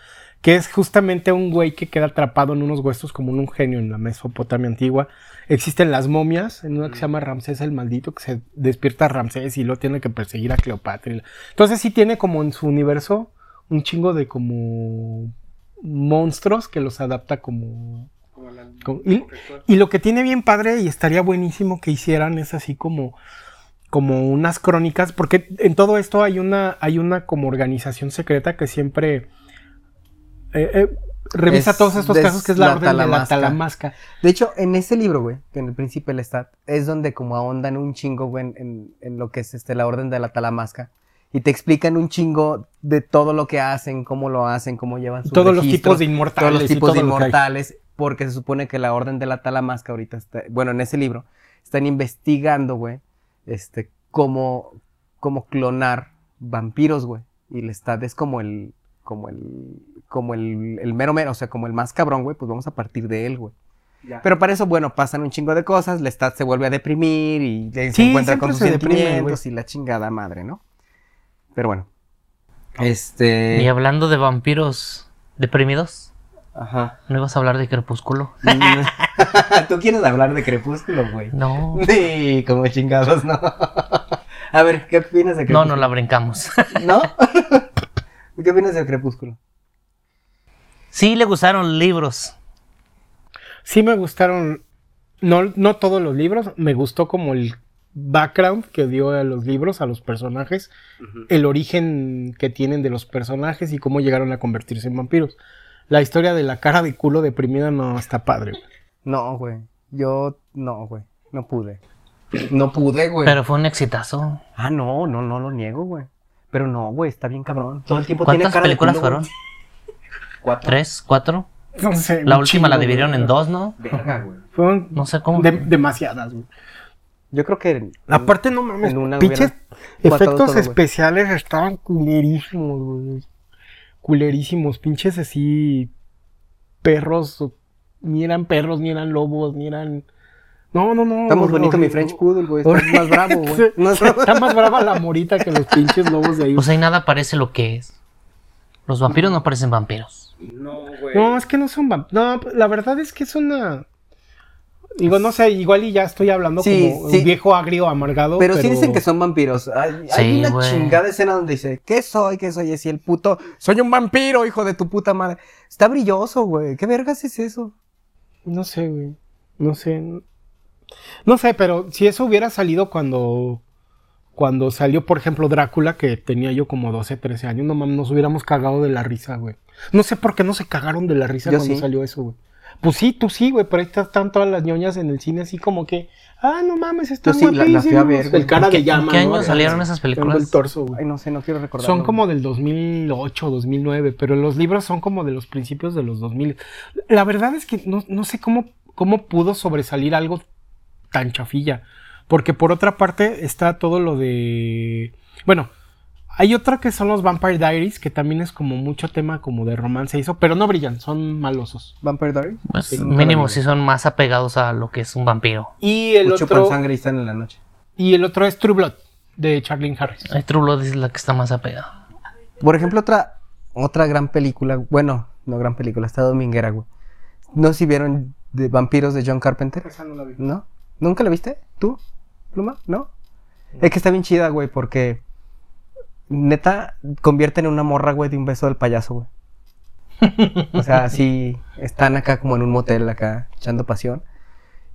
que es justamente un güey que queda atrapado en unos huesos como en un genio en la Mesopotamia antigua. Existen las momias, en una que se llama Ramsés el maldito, que se despierta Ramsés y lo tiene que perseguir a Cleopatra. Entonces sí tiene como en su universo un chingo de como monstruos que los adapta como y, y lo que tiene bien padre y estaría buenísimo que hicieran es así como como unas crónicas porque en todo esto hay una hay una como organización secreta que siempre eh, eh, revisa Es todos estos casos que es la, la orden de la Talamasca. De hecho, en ese libro, güey, que en el Príncipe Lestat, es donde como ahondan un chingo, güey, en, en- en lo que es este, la orden de la Talamasca. Y te explican un chingo de todo lo que hacen, cómo lo hacen, cómo llevan sus Todos los tipos de inmortales. todos los tipos de todo inmortales, porque se supone que la Orden de la Talamasca ahorita está, bueno, en ese libro, están investigando, güey, este, cómo, cómo clonar vampiros, güey. Y Lestat es como el, como el, como el, el mero mero, o sea, como el más cabrón, güey, pues vamos a partir de él, güey. Pero para eso, bueno, pasan un chingo de cosas, Lestat se vuelve a deprimir y se Sí, encuentra con sus se deprime, sentimientos y la chingada madre, ¿no? Pero bueno. Y Este. hablando de vampiros deprimidos, Ajá. ¿no ibas a hablar de Crepúsculo? [laughs] [laughs] Tú quieres hablar de Crepúsculo, güey. No. Sí, como chingados, ¿no? [laughs] A ver, ¿qué opinas de No, Crepúsculo? no la brincamos. ¿No? ¿Qué opinas de Crepúsculo? Sí, le gustaron libros. Sí me gustaron, no, no todos los libros, me gustó como el background que dio a los libros, a los personajes, el origen que tienen de los personajes y cómo llegaron a convertirse en vampiros. La historia de la cara de culo deprimida no está padre. güey. No, güey. Yo, no, güey. No pude. No pude, güey. Pero fue un exitazo. Ah, no, no, no lo niego, güey. Pero no, güey, está bien cabrón. Todo el tiempo tiene ¿Cuántas cara de películas culo, fueron? güey. [laughs] Cuatro. ¿Tres? ¿Cuatro? No sé, La última la dividieron güey. en dos, ¿no? Verga, güey. Fueron No sé cómo. de- demasiadas, güey. Yo creo que. Aparte, no mames, en una pinches efectos todo, güey. especiales estaban culerísimos, güey. Culerísimos, pinches así perros, o- ni eran perros, ni eran lobos, ni eran... No, no, no. Estamos hor- bonito mi. French Poodle, güey. Está más bravo, [laughs] güey. No es Está más brava la morita que los pinches lobos de ahí. Pues ahí nada parece lo que es. Los vampiros no parecen vampiros. No, güey. no, es que no son vamp- No, la verdad es que es una... Digo, no sé, igual y ya estoy hablando Sí, como sí. un viejo agrio amargado. Pero, sí dicen que son vampiros. Hay, una chingada escena donde dice, ¿qué soy? ¿Qué soy? Y el puto, soy un vampiro, hijo de tu puta madre. Está brilloso, güey. ¿Qué vergas es eso? No sé, güey. No sé. No sé, pero si eso hubiera salido cuando. Cuando salió, por ejemplo, Drácula, que tenía yo como 12, 13 años, no mames, nos hubiéramos cagado de la risa, güey. No sé por qué no se cagaron de la risa Yo cuando sí. salió eso, güey. Pues sí, tú sí, güey, pero ahí están todas las ñoñas en el cine así como que, ah, no mames, están sí, la- la fui a ver. El cara ¿En qué- de llama, en qué ¿no? año salieron esas películas? el torso, güey. Ay, no sé, no quiero recordar. Son como del 2008, 2009, pero los libros son como de los principios de los 2000. La verdad es que no, no sé cómo, cómo pudo sobresalir algo tan chafilla. Porque por otra parte está todo lo de... Bueno, hay otra que son los Vampire Diaries, que también es como mucho tema como de romance y eso, pero no brillan, son malosos. Vampire Diaries. Pues, Sí, la mínimo vi. si son más apegados a lo que es un vampiro. Y el, O chupan otro, sangre y están en la noche. y el otro es True Blood, de Charlene Harris. True Blood es la que está más apegada. Por ejemplo, otra, otra gran película, bueno, no gran película, está dominguera, güey. No sé si vieron de vampiros de John Carpenter. ¿No? ¿Nunca la viste? ¿Tú? ¿Pluma? ¿No? Es que está bien chida, güey, porque neta convierten en una morra, güey, de un beso del payaso, güey. O sea, [laughs] sí, están acá como en un motel, acá, echando pasión.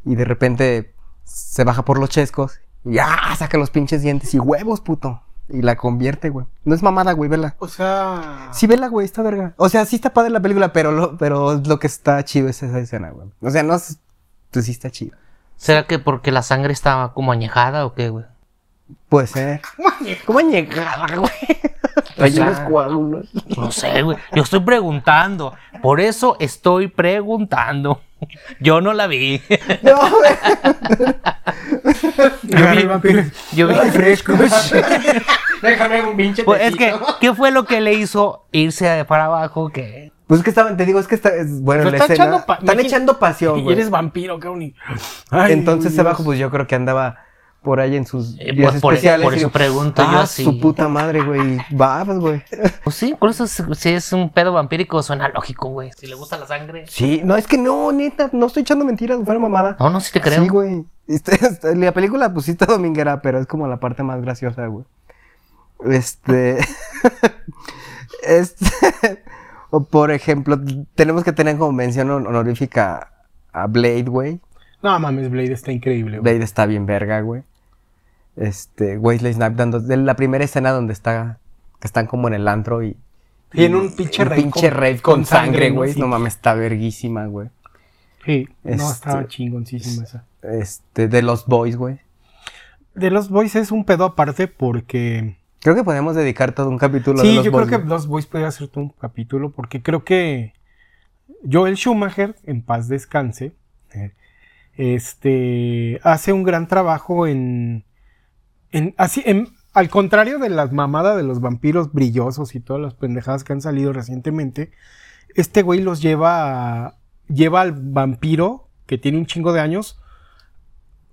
Y de repente se baja por los chescos y ya saca los pinches dientes y huevos, puto. Y la convierte, güey. No es mamada, güey, vela. O sea... Sí, vela, güey, está verga. O sea, sí está padre la película, pero lo, pero lo que está chido es esa escena, güey. O sea, no es... Pues sí está chido. ¿Será que porque la sangre estaba como añejada o qué, güey? Puede ser. ¿Cómo llegaba, güey? Pues unos coágulos. No sé, güey. Yo estoy preguntando. Por eso estoy preguntando. Yo no la vi. No, güey. Yo vi vampiros. Yo vi Déjame un pinche Pues es que. ¿qué fue lo que le hizo irse para abajo? Que Pues es que estaban, te digo, es que está, es, bueno, Pero la está escena. echando están echando pasión, Y güey. eres vampiro, cabrón. Entonces Dios. abajo, pues yo creo que andaba por ahí en sus Eh, días por- especiales. por eso pregunto ah, yo así. su puta madre, güey. Pues, güey. [laughs] Pues sí, por eso si es un pedo vampírico suena lógico, güey. Si le gusta la sangre. Sí, no, es que no, neta, no estoy echando mentiras, fuera mamada. No, no, sí te creo. Sí, güey. [laughs] Este, este, la película, pues sí está dominguera, pero es como la parte más graciosa, güey. Este. [laughs] este. o por ejemplo, tenemos que tener como mención hon- honorífica a Blade, güey. No mames, Blade está increíble. güey. Blade está bien verga, güey. Este, Wesley Snipes dando. De la primera escena donde está. Que están como en el antro y. Y en un pinche un rave pinche con- rave con con, sangre, ¿no? güey. No mames, está verguísima, güey. Sí, no, Este- estaba chingoncísima esa. Este, de los boys, güey. De los Boys es un pedo aparte porque Creo que podemos dedicar todo un capítulo a Sí, los yo creo que. Los Boys podría hacer todo un capítulo porque creo que Joel Schumacher, en paz descanse, eh, este, hace un gran trabajo en, así, en- al contrario de las mamadas de los vampiros brillosos y todas las pendejadas que han salido recientemente, este güey los lleva a- lleva al vampiro que tiene un chingo de años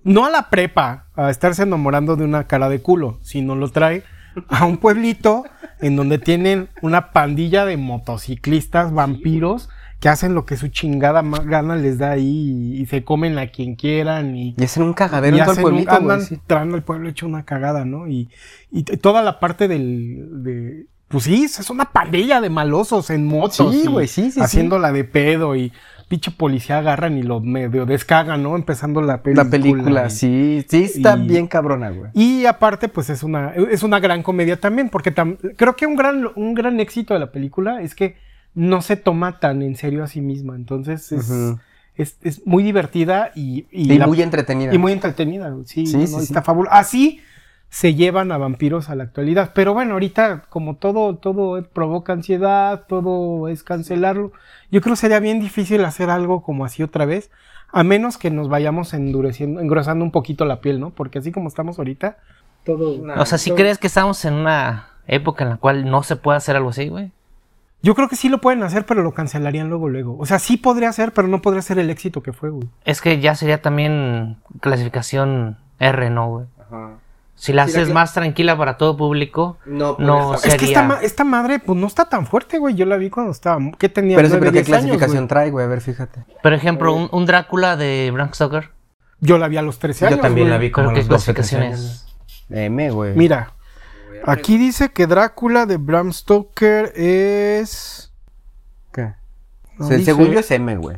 no a la prepa a estarse enamorando de una cara de culo, sino lo trae a un pueblito en donde tienen una pandilla de motociclistas vampiros que hacen lo que su chingada ma- gana les da ahí y, y se comen a quien quieran y, Y hacen un cagadero y en todo el un- pueblito, güey. andan sí. al pueblo hecho una cagada, ¿no? Y, y toda la parte del de pues sí, es una pandilla de malosos en motos. Sí, güey, sí, sí, sí. Haciéndola de pedo y pinche policía agarran y lo medio descagan, ¿no? Empezando la película. La película, y- sí, sí está y- bien cabrona, güey. y aparte, pues es una, es una gran comedia también, porque tam- creo que un gran, un gran éxito de la película es que no se toma tan en serio a sí misma. Entonces es, es, es muy divertida y, y Y la- muy entretenida. y muy entretenida. güey. Sí, Sí, no, sí, no, sí. está fabuloso. Así se llevan a vampiros a la actualidad. Pero bueno, ahorita, como todo, todo provoca ansiedad, todo es cancelarlo. Yo creo que sería bien difícil hacer algo como así otra vez. A menos que nos vayamos endureciendo, engrosando un poquito la piel, ¿no? Porque así como estamos ahorita, todo. O sea, si crees que estamos en una época en la cual no se puede hacer algo así, güey? Yo creo que sí lo pueden hacer, pero lo cancelarían luego, luego. O sea, sí podría ser, pero no podría ser el éxito que fue, güey. Es que ya sería también clasificación R, ¿no, güey? Si la Sí, la haces más tranquila para todo público, No, no pues, Es que sería... esta, ma- esta madre, pues no está tan fuerte, güey. Yo la vi cuando estaba. ¿Qué tenía? Pero, eso, pero ¿qué años, clasificación güey. trae, güey? A ver, fíjate. Por ejemplo, un, un Drácula de Bram Stoker. Yo la vi a los 13 años. Yo también güey. la vi como ¿Pero a qué los 12, 13 clasificación es? M, güey. Mira, aquí dice que Drácula de Bram Stoker es. ¿Qué? No Se- dice- Según yo es M, güey.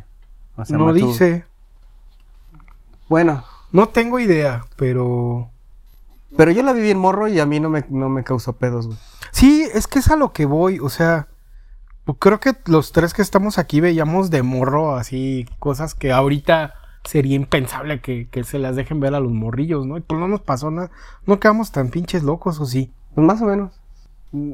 O sea, no dice. Bueno, No tengo idea, pero. pero yo la vi bien morro y a mí no me, no me causó pedos, güey. Sí, es que es a lo que voy. O sea, pues creo que los tres que estamos aquí veíamos de morro así cosas que ahorita sería impensable que, que se las dejen ver a los morrillos, ¿no? Y pues no nos pasó nada. No quedamos tan pinches locos, ¿o sí? Pues más o menos.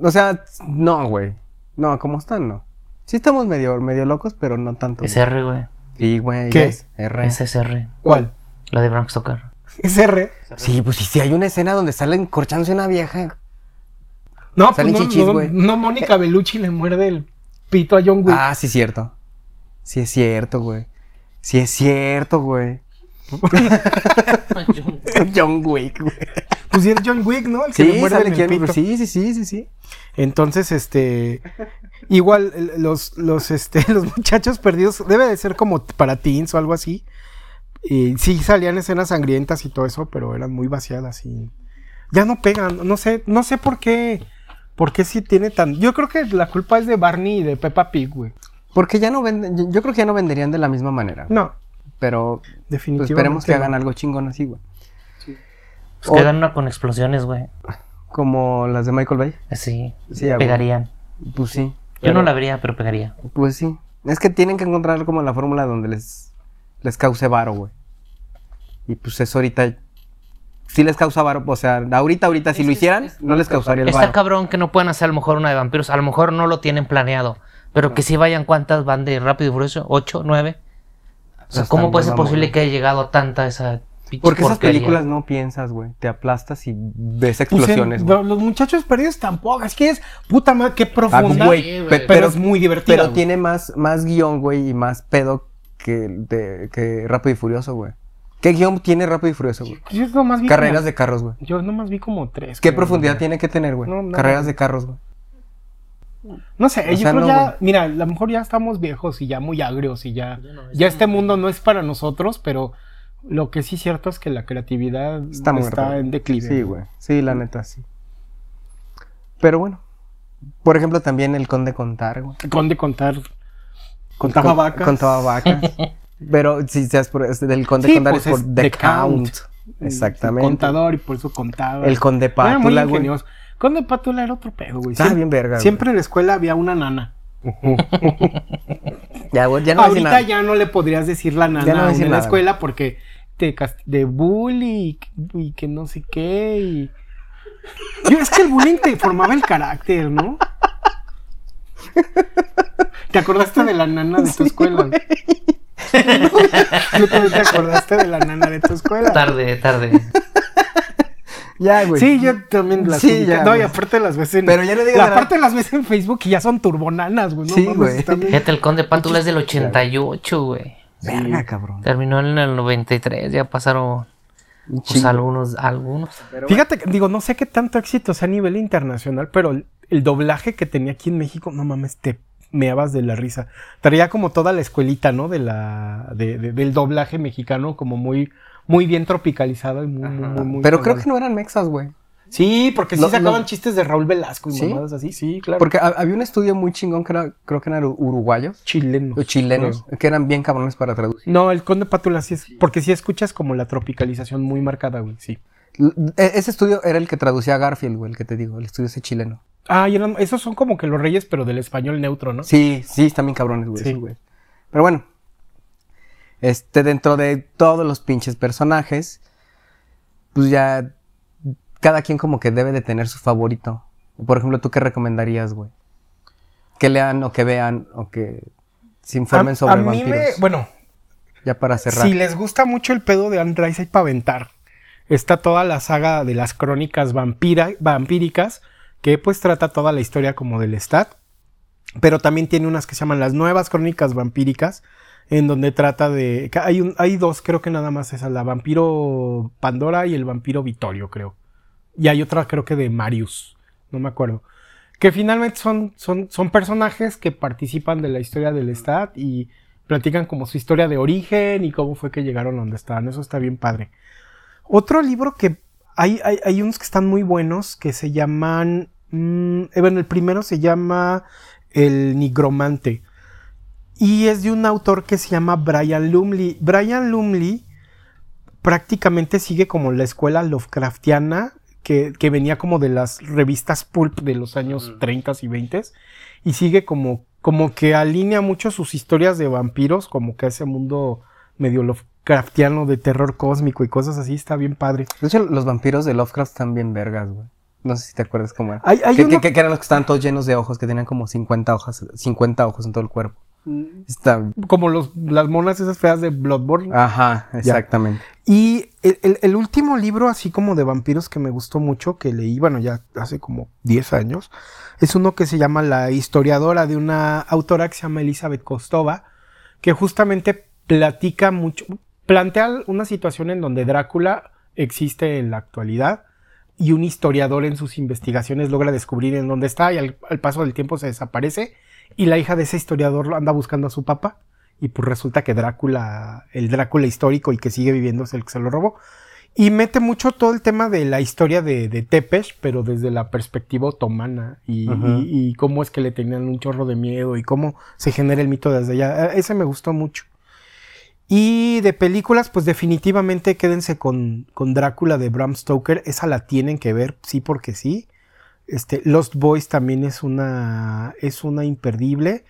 O sea, no, güey. No, como están, no. Sí estamos medio, medio locos, pero no tanto. Es güey. R, güey. Sí, güey. ¿Qué? es R. Ese es R. ¿Cuál? La de Bram Stoker. Es R. Sí, pues sí, sí, hay una escena donde salen corchándose una vieja. No, pues Salen no, chichis, no, güey. no, Mónica Bellucci le muerde el pito a John Wick. Ah, sí, cierto. Sí es cierto, güey. Sí es cierto, güey. [laughs] [laughs] John Wick, güey. Pues es John Wick, ¿no? El que le Sí, muerde sale en el pito. Sí, sí, sí, sí, sí. Entonces, este. Igual, los, los, este, [laughs] los muchachos perdidos. Debe de ser como para teens o algo así. Y sí salían escenas sangrientas y todo eso, pero eran muy vaciadas y. Ya no pegan. No sé, no sé por qué. ¿Por qué sí tiene tan.? Yo creo que la culpa es de Barney y de Peppa Pig, güey. Porque ya no venden, yo- creo que ya no venderían de la misma manera. No, Pero pues, definitivamente. esperemos que hagan algo chingón así, güey. Pues que hagan una con explosiones, güey. Como las de Michael Bay. Sí, a pegarían. Pues sí. Yo Pero- no la vería, pero pegaría. Pues sí. Es que tienen que encontrar como la fórmula donde les, les cause varo, güey. Y pues eso ahorita sí les causa varo. O sea, ahorita, ahorita, si lo hicieran, no les causaría el Está varo. cabrón que no puedan hacer a lo mejor una de vampiros. A lo mejor no lo tienen planeado. Pero que sí vayan cuántas van de Rápido y Furioso. ¿Ocho? ¿Nueve? O sea, ¿cómo puede ser posible que haya llegado a tanta esa Porque esas porquería? películas no piensas, güey. Te aplastas y ves Pues, en- explosiones, güey. lo- los muchachos perdidos tampoco. Es que es puta madre, qué Ah, profunda. güey, Sí, güey. pe- pero, es muy divertida. Pero tiene más, más guion, güey, y más pedo que, de- que Rápido y Furioso, güey. ¿Qué guion tiene Rápido y Furioso, güey? Yo nomás vi Carreras como- de carros, güey. Yo nomás vi como tres. ¿Qué creo, profundidad tiene que tener, güey? No, Carreras de carros, güey. No sé, O yo sea, creo no, ya, mira, a lo mejor ya estamos viejos y ya muy agrios y ya, ya este mundo no es para nosotros, pero lo que sí es cierto es que la creatividad Está está, en declive. Sí, güey. Sí, la neta, sí. Pero bueno. Por ejemplo, también el Conde Contar, güey. Conde contar, contaba Con- vacas. Contaba vacas. [laughs] Pero si seas por es del Conde Sí, Contar pues es por The Count. Count. Exactamente. Contador y por eso contaba. El Conde Pátula, güey. ingenioso. Conde Pátula era otro pedo, güey. Siempre, bien verga, güey. siempre en la escuela había una nana. [laughs] Ya, güey, ya no Ahorita ya no le podrías decir la nana Ya no voy a a decir una en la escuela porque te cast- de bully y, y que no sé qué y Yo, es que el bullying te formaba el carácter, ¿no? ¿Te acordaste de la nana de tu escuela? ¿Tú también te acordaste de la nana de tu escuela? Tarde, tarde. Ya, güey. Sí, yo también las Sí, ya, No, y aparte las ves en. Pero ya no digas la de la- Aparte las ves en Facebook y ya son turbonanas, güey. No Sí, güey. Fíjate, el Conde Pátula es del 88, güey. Verga, cabrón. Terminó en el 93, ya pasaron pues, algunos, algunos. Fíjate, que, digo, no sé qué tanto éxito sea a nivel internacional, pero el, el doblaje que tenía aquí en México, no mames, te meabas de la risa. Traía como toda la escuelita, ¿no? De la, de- de- del doblaje mexicano, como muy, muy bien tropicalizado y muy, muy, muy, muy Pero creo que no eran mexas, güey. Sí, porque sí Lo- sacaban lo- chistes de Raúl Velasco y ¿Sí? mamadas así, sí, claro. Porque ha- había un estudio muy chingón que era, creo que eran uruguayos chilenos. o chilenos, creo. que eran bien cabrones para traducir. No, el Conde Pátula sí es, porque sí escuchas como la tropicalización muy marcada, güey, sí. L- e- Ese estudio era el que traducía a Garfield, güey, el que te digo, el estudio ese chileno. Ah, y eran- esos son como que los reyes, pero del español neutro, ¿no? Sí, sí, están bien cabrones, güey. Sí. esos, güey. Pero bueno, este, dentro de todos los pinches personajes, pues ya cada quien como que debe de tener su favorito. Por ejemplo, ¿tú qué recomendarías, güey? Que lean o que vean o que se informen a, sobre a mí vampiros. me, bueno, Ya para cerrar. Si les gusta mucho el pedo de Anne Rice, hay para aventar. Está toda la saga de las crónicas vampira, vampíricas, que pues trata toda la historia como del Stat. Pero también tiene unas que se llaman las nuevas crónicas vampíricas, en donde trata de... Hay, un, hay dos, creo que nada más esas, la vampiro Pandora y el vampiro Vittorio, creo. Y hay otra, creo que de Marius, no me acuerdo. Que finalmente son, son, son personajes que participan de la historia del Stat y platican como su historia de origen y cómo fue que llegaron donde estaban. Eso está bien padre. Otro libro que hay, hay, hay unos que están muy buenos que se llaman. mm, eh, bueno, el primero se llama El Nigromante. Y es de un autor que se llama Brian Lumley. Brian Lumley prácticamente sigue como la escuela Lovecraftiana que, que venía como de las revistas pulp de los años 30 y 20 y sigue como, como que alinea mucho sus historias de vampiros, como que a ese mundo medio Lovecraftiano de terror cósmico y cosas así, está bien padre. De hecho, los vampiros de Lovecraft están bien vergas, güey. No sé si te acuerdas cómo era. Hay, hay que, uno- que- que eran los que estaban todos llenos de ojos, que tenían como 50 hojas, 50 ojos en todo el cuerpo. Está... como los, las monas esas feas de Bloodborne. Ajá, exactamente. Y el, el- el último libro, así como de vampiros, que me gustó mucho, que leí, bueno, ya hace como 10 años, es uno que se llama La historiadora de una autora que se llama Elizabeth Kostova, que justamente platica mucho, plantea una situación en donde Drácula existe en la actualidad y un historiador en sus investigaciones logra descubrir en dónde está y al, al paso del tiempo se desaparece y la hija de ese historiador anda buscando a su papá y pues resulta que Drácula, el Drácula histórico y que sigue viviendo es el que se lo robó. Y mete mucho todo el tema de la historia de, de Tepesh, pero desde la perspectiva otomana y, y- y cómo es que le tenían un chorro de miedo y cómo se genera el mito desde allá. Eh, Ese me gustó mucho. Y de películas, pues definitivamente quédense con, con Drácula de Bram Stoker. Esa la tienen que ver, sí porque sí. Este, Lost Boys también es una, es una imperdible.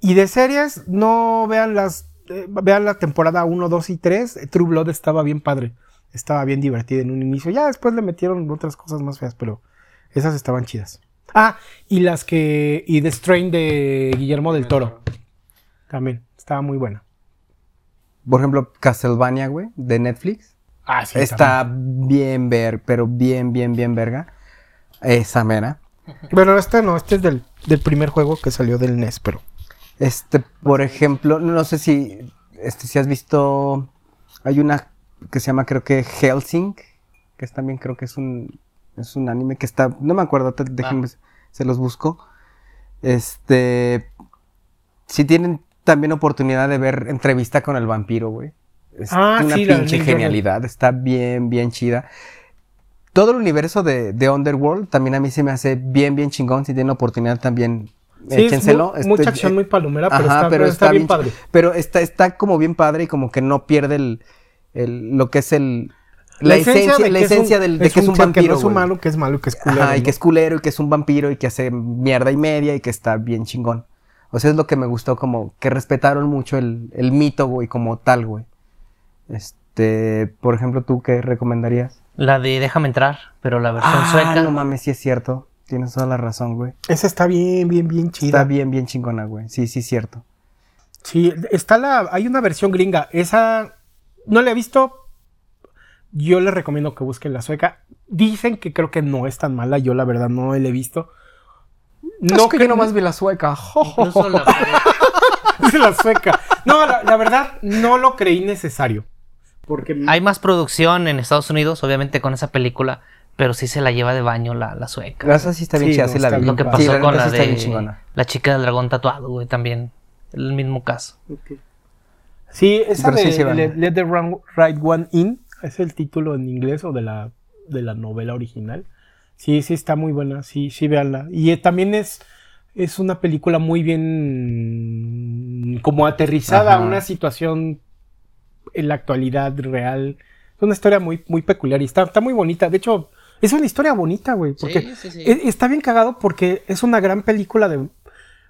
Y de series, no vean las, eh, vean la temporada 1, 2 y 3. True Blood estaba bien padre. Estaba bien divertida en un inicio. Ya después le metieron otras cosas más feas, pero esas estaban chidas. Ah, y las que, y The Strain de Guillermo del Toro. También, estaba muy buena. Por ejemplo, Castlevania, güey, de Netflix. Ah, sí. Está bien ver, pero bien, bien, bien verga. Esa mera. Bueno, este no, este es del, del primer juego que salió del NES, pero. Este, por ejemplo, no sé si, este, si has visto, hay una que se llama creo que Helsing, que es también creo que es un, es un anime que está, no me acuerdo, te- déjenme, se los busco. Este, si tienen también oportunidad de ver entrevista con el vampiro, güey. Es Ah, una sí, la pinche Jordan. genialidad, está bien, bien chida. Todo el universo de, de Underworld también a mí se me hace bien, bien chingón. Si tienen oportunidad también, Sí, es échenselo. mu- mucha acción, eh, muy palomera, pero, Ajá, está, pero está bien padre. Pero está, está como bien padre y como que no pierde el, el- lo que es el la, esencia, de la es esencia del, de que es un vampiro. Que no es humano, que es malo, que es culero. Ajá, y ¿no? que es culero y que es un vampiro y que hace mierda y media y que está bien chingón. O sea, es lo que me gustó, como que respetaron mucho el, el mito, güey, como tal, güey. Este, Este, por ejemplo, ¿tú qué recomendarías? La de Déjame entrar, pero la versión Ah, sueca. no mames, sí es cierto. Tienes toda la razón, güey. Esa está bien, bien, bien chida. Está bien, bien chingona, güey. Sí, sí, es cierto. Sí, está la. Hay una versión gringa. Esa no la he visto. Yo les recomiendo que busquen la sueca. Dicen que creo que no es tan mala. Yo la verdad no la he visto. No, que cre- yo nomás vi la sueca. Incluso la- [laughs] Es la sueca. No, la, la verdad no lo creí necesario. Porque Hay más producción en Estados Unidos, obviamente, con esa película, pero sí se la lleva de baño la, la sueca. Esa sí está bien Sí, chida, no, sí la vi. Lo que Sí, pasó la con la de la chica del dragón tatuado, güey, también. El mismo caso. Sí, esa Pero de sí. Let, Let the Right One In es el título en inglés o de la, de la novela original. Sí, sí está muy buena, sí, sí, véanla. Y eh, también es, es una película muy bien como aterrizada a una situación en la actualidad real. Es una historia muy, muy peculiar y está, está muy bonita. De hecho, es una historia bonita, güey, porque sí, sí. e- está bien cagado porque es una gran película de...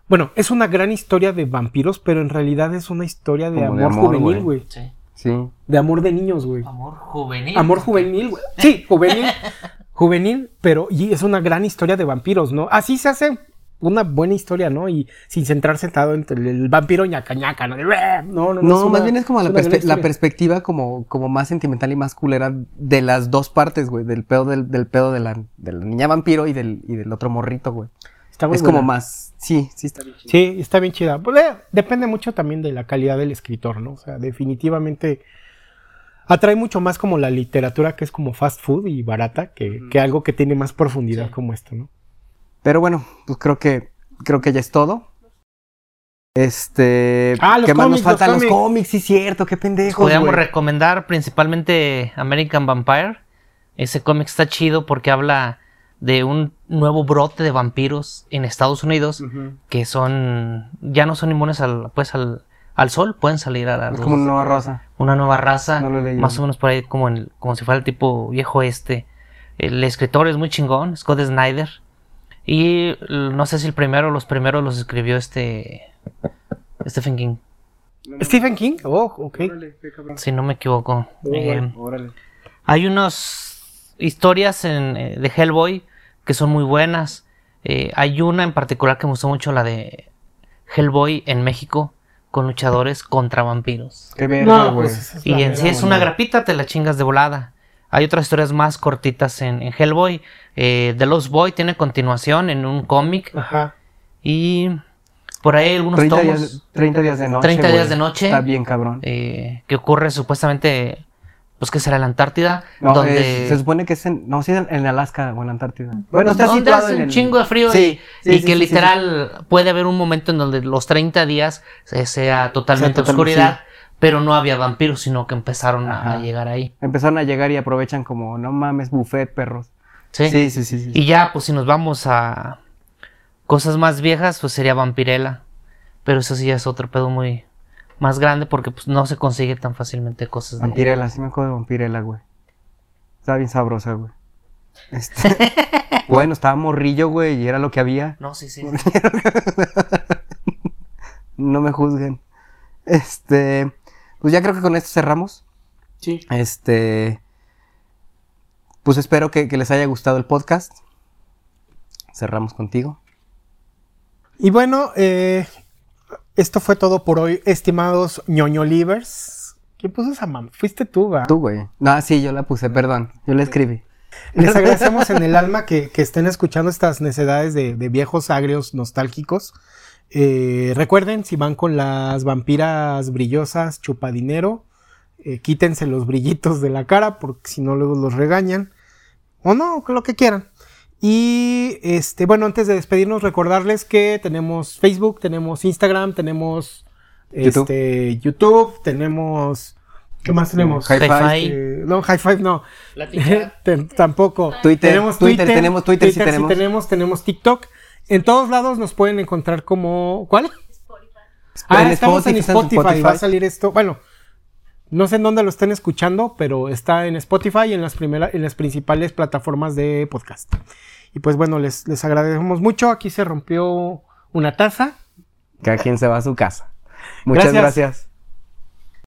Bueno, es una gran historia de vampiros, pero en realidad es una historia de amor, de amor, juvenil, güey. Sí. Sí. De amor de niños, güey. Amor juvenil. Amor juvenil, güey. Sí, juvenil. [laughs] juvenil, pero y es una gran historia de vampiros, ¿no? Así se hace una buena historia, ¿no? Y sin centrarse tanto entre el vampiro ñaca ñaca, ¿no? No, no, no. No, más una- bien es como la, perspe- perspectiva como, como más sentimental y más culera de las dos partes, güey. Del pedo del, del pedo de la, de la niña vampiro y del, y del otro morrito, güey. Está muy Es como más. Sí, sí está bien chido. Sí, está bien chida. Pues, eh, depende mucho también de la calidad del escritor, ¿no? O sea, definitivamente atrae mucho más como la literatura que es como fast food y barata que, que algo que tiene más profundidad Sí. como esto, ¿no? Pero bueno, pues creo que creo que ya es todo. Este. Ah, los ¿Qué más nos cómics, faltan? los Los cómics. sí, cierto, qué pendejos. Podríamos recomendar principalmente American Vampire. Ese cómic está chido porque habla de un nuevo brote de vampiros en Estados Unidos que son ya no son inmunes al pues al, al sol, pueden salir a la Es luz. como una nueva rosa. una nueva raza, No más o menos por ahí como en- como si fuera el tipo viejo este. El escritor es muy chingón, Scott Snyder. Y no sé si el primero o los primeros los escribió este Stephen King, Stephen King, oh, ok. si no me equivoco. Oh, Eh, Órale. hay unas historias en, eh, de Hellboy que son muy buenas. Eh, hay una en particular que me gustó mucho, la de Hellboy en México, con luchadores contra vampiros. Qué verga, güey. pues, esa es Y en sí es una grapita, te la chingas de volada. Hay otras historias más cortitas en, en Hellboy. Eh, The Lost Boy tiene continuación en un cómic. Ajá. Y por ahí algunos 30 tomos días, 30 días de noche. 30 días güey. de noche. Está bien, cabrón. eh, que ocurre supuestamente, pues que será en la Antártida, No, donde... es- se supone que es en. No, sí, en, en Alaska o en la Antártida. Bueno, está donde situado hace en un el- chingo de frío Sí, y, sí, y sí, que sí, sí, literal puede haber un momento en donde los 30 días sea totalmente Sea total- oscuridad, pero no había vampiros, sino que empezaron a- llegar ahí. Empezaron a llegar y aprovechan como, no mames, buffet, perros. ¿sí? Sí, sí, sí. sí. Y ya, pues si nos vamos a cosas más viejas, pues sería Vampirella. Pero eso sí ya es otro pedo muy más grande porque pues no se consigue tan fácilmente cosas de... Vampirella, sí me acuerdo de Vampirella, güey. Estaba bien sabrosa, güey. Este, [laughs] bueno, estaba morrillo, güey, y era lo que había. No, sí, sí. [laughs] No me juzguen. Este, pues ya creo que con esto cerramos. Sí. Este, pues espero que, que les haya gustado el podcast. Cerramos contigo. Y bueno, eh, esto fue todo por hoy, estimados ñoño livers. ¿Quién puso esa mam? Fuiste tú, va. Tú, güey. No, sí, yo la puse, perdón. Yo la escribí. Les agradecemos en el alma que, que estén escuchando estas necedades de, de viejos agrios nostálgicos. Eh, recuerden, si van con las vampiras brillosas chupadinero, eh, quítense los brillitos de la cara porque si no luego los regañan. O no, lo que quieran. Y este, bueno, antes de despedirnos, recordarles que tenemos Facebook, tenemos Instagram, tenemos YouTube. este, YouTube, tenemos. ¿Qué más tenemos? Hi-Fi. Hi-Fi. Eh, no, High Five no. Plática. Te- [laughs] tampoco. Twitter, Tenemos Twitter, Twitter, tenemos Twitter, sí tenemos. tenemos. Tenemos TikTok. En todos lados nos pueden encontrar como. ¿Cuál? En Ah, estamos en Spotify, en Spotify. Spotify. Va a salir esto. Bueno, no sé en dónde lo estén escuchando, pero está en Spotify y en las, primeras, en las principales plataformas de podcast. Y pues bueno, les, les agradecemos mucho. Aquí se rompió una taza. Cada quien se va a su casa. [laughs] Muchas Gracias. gracias.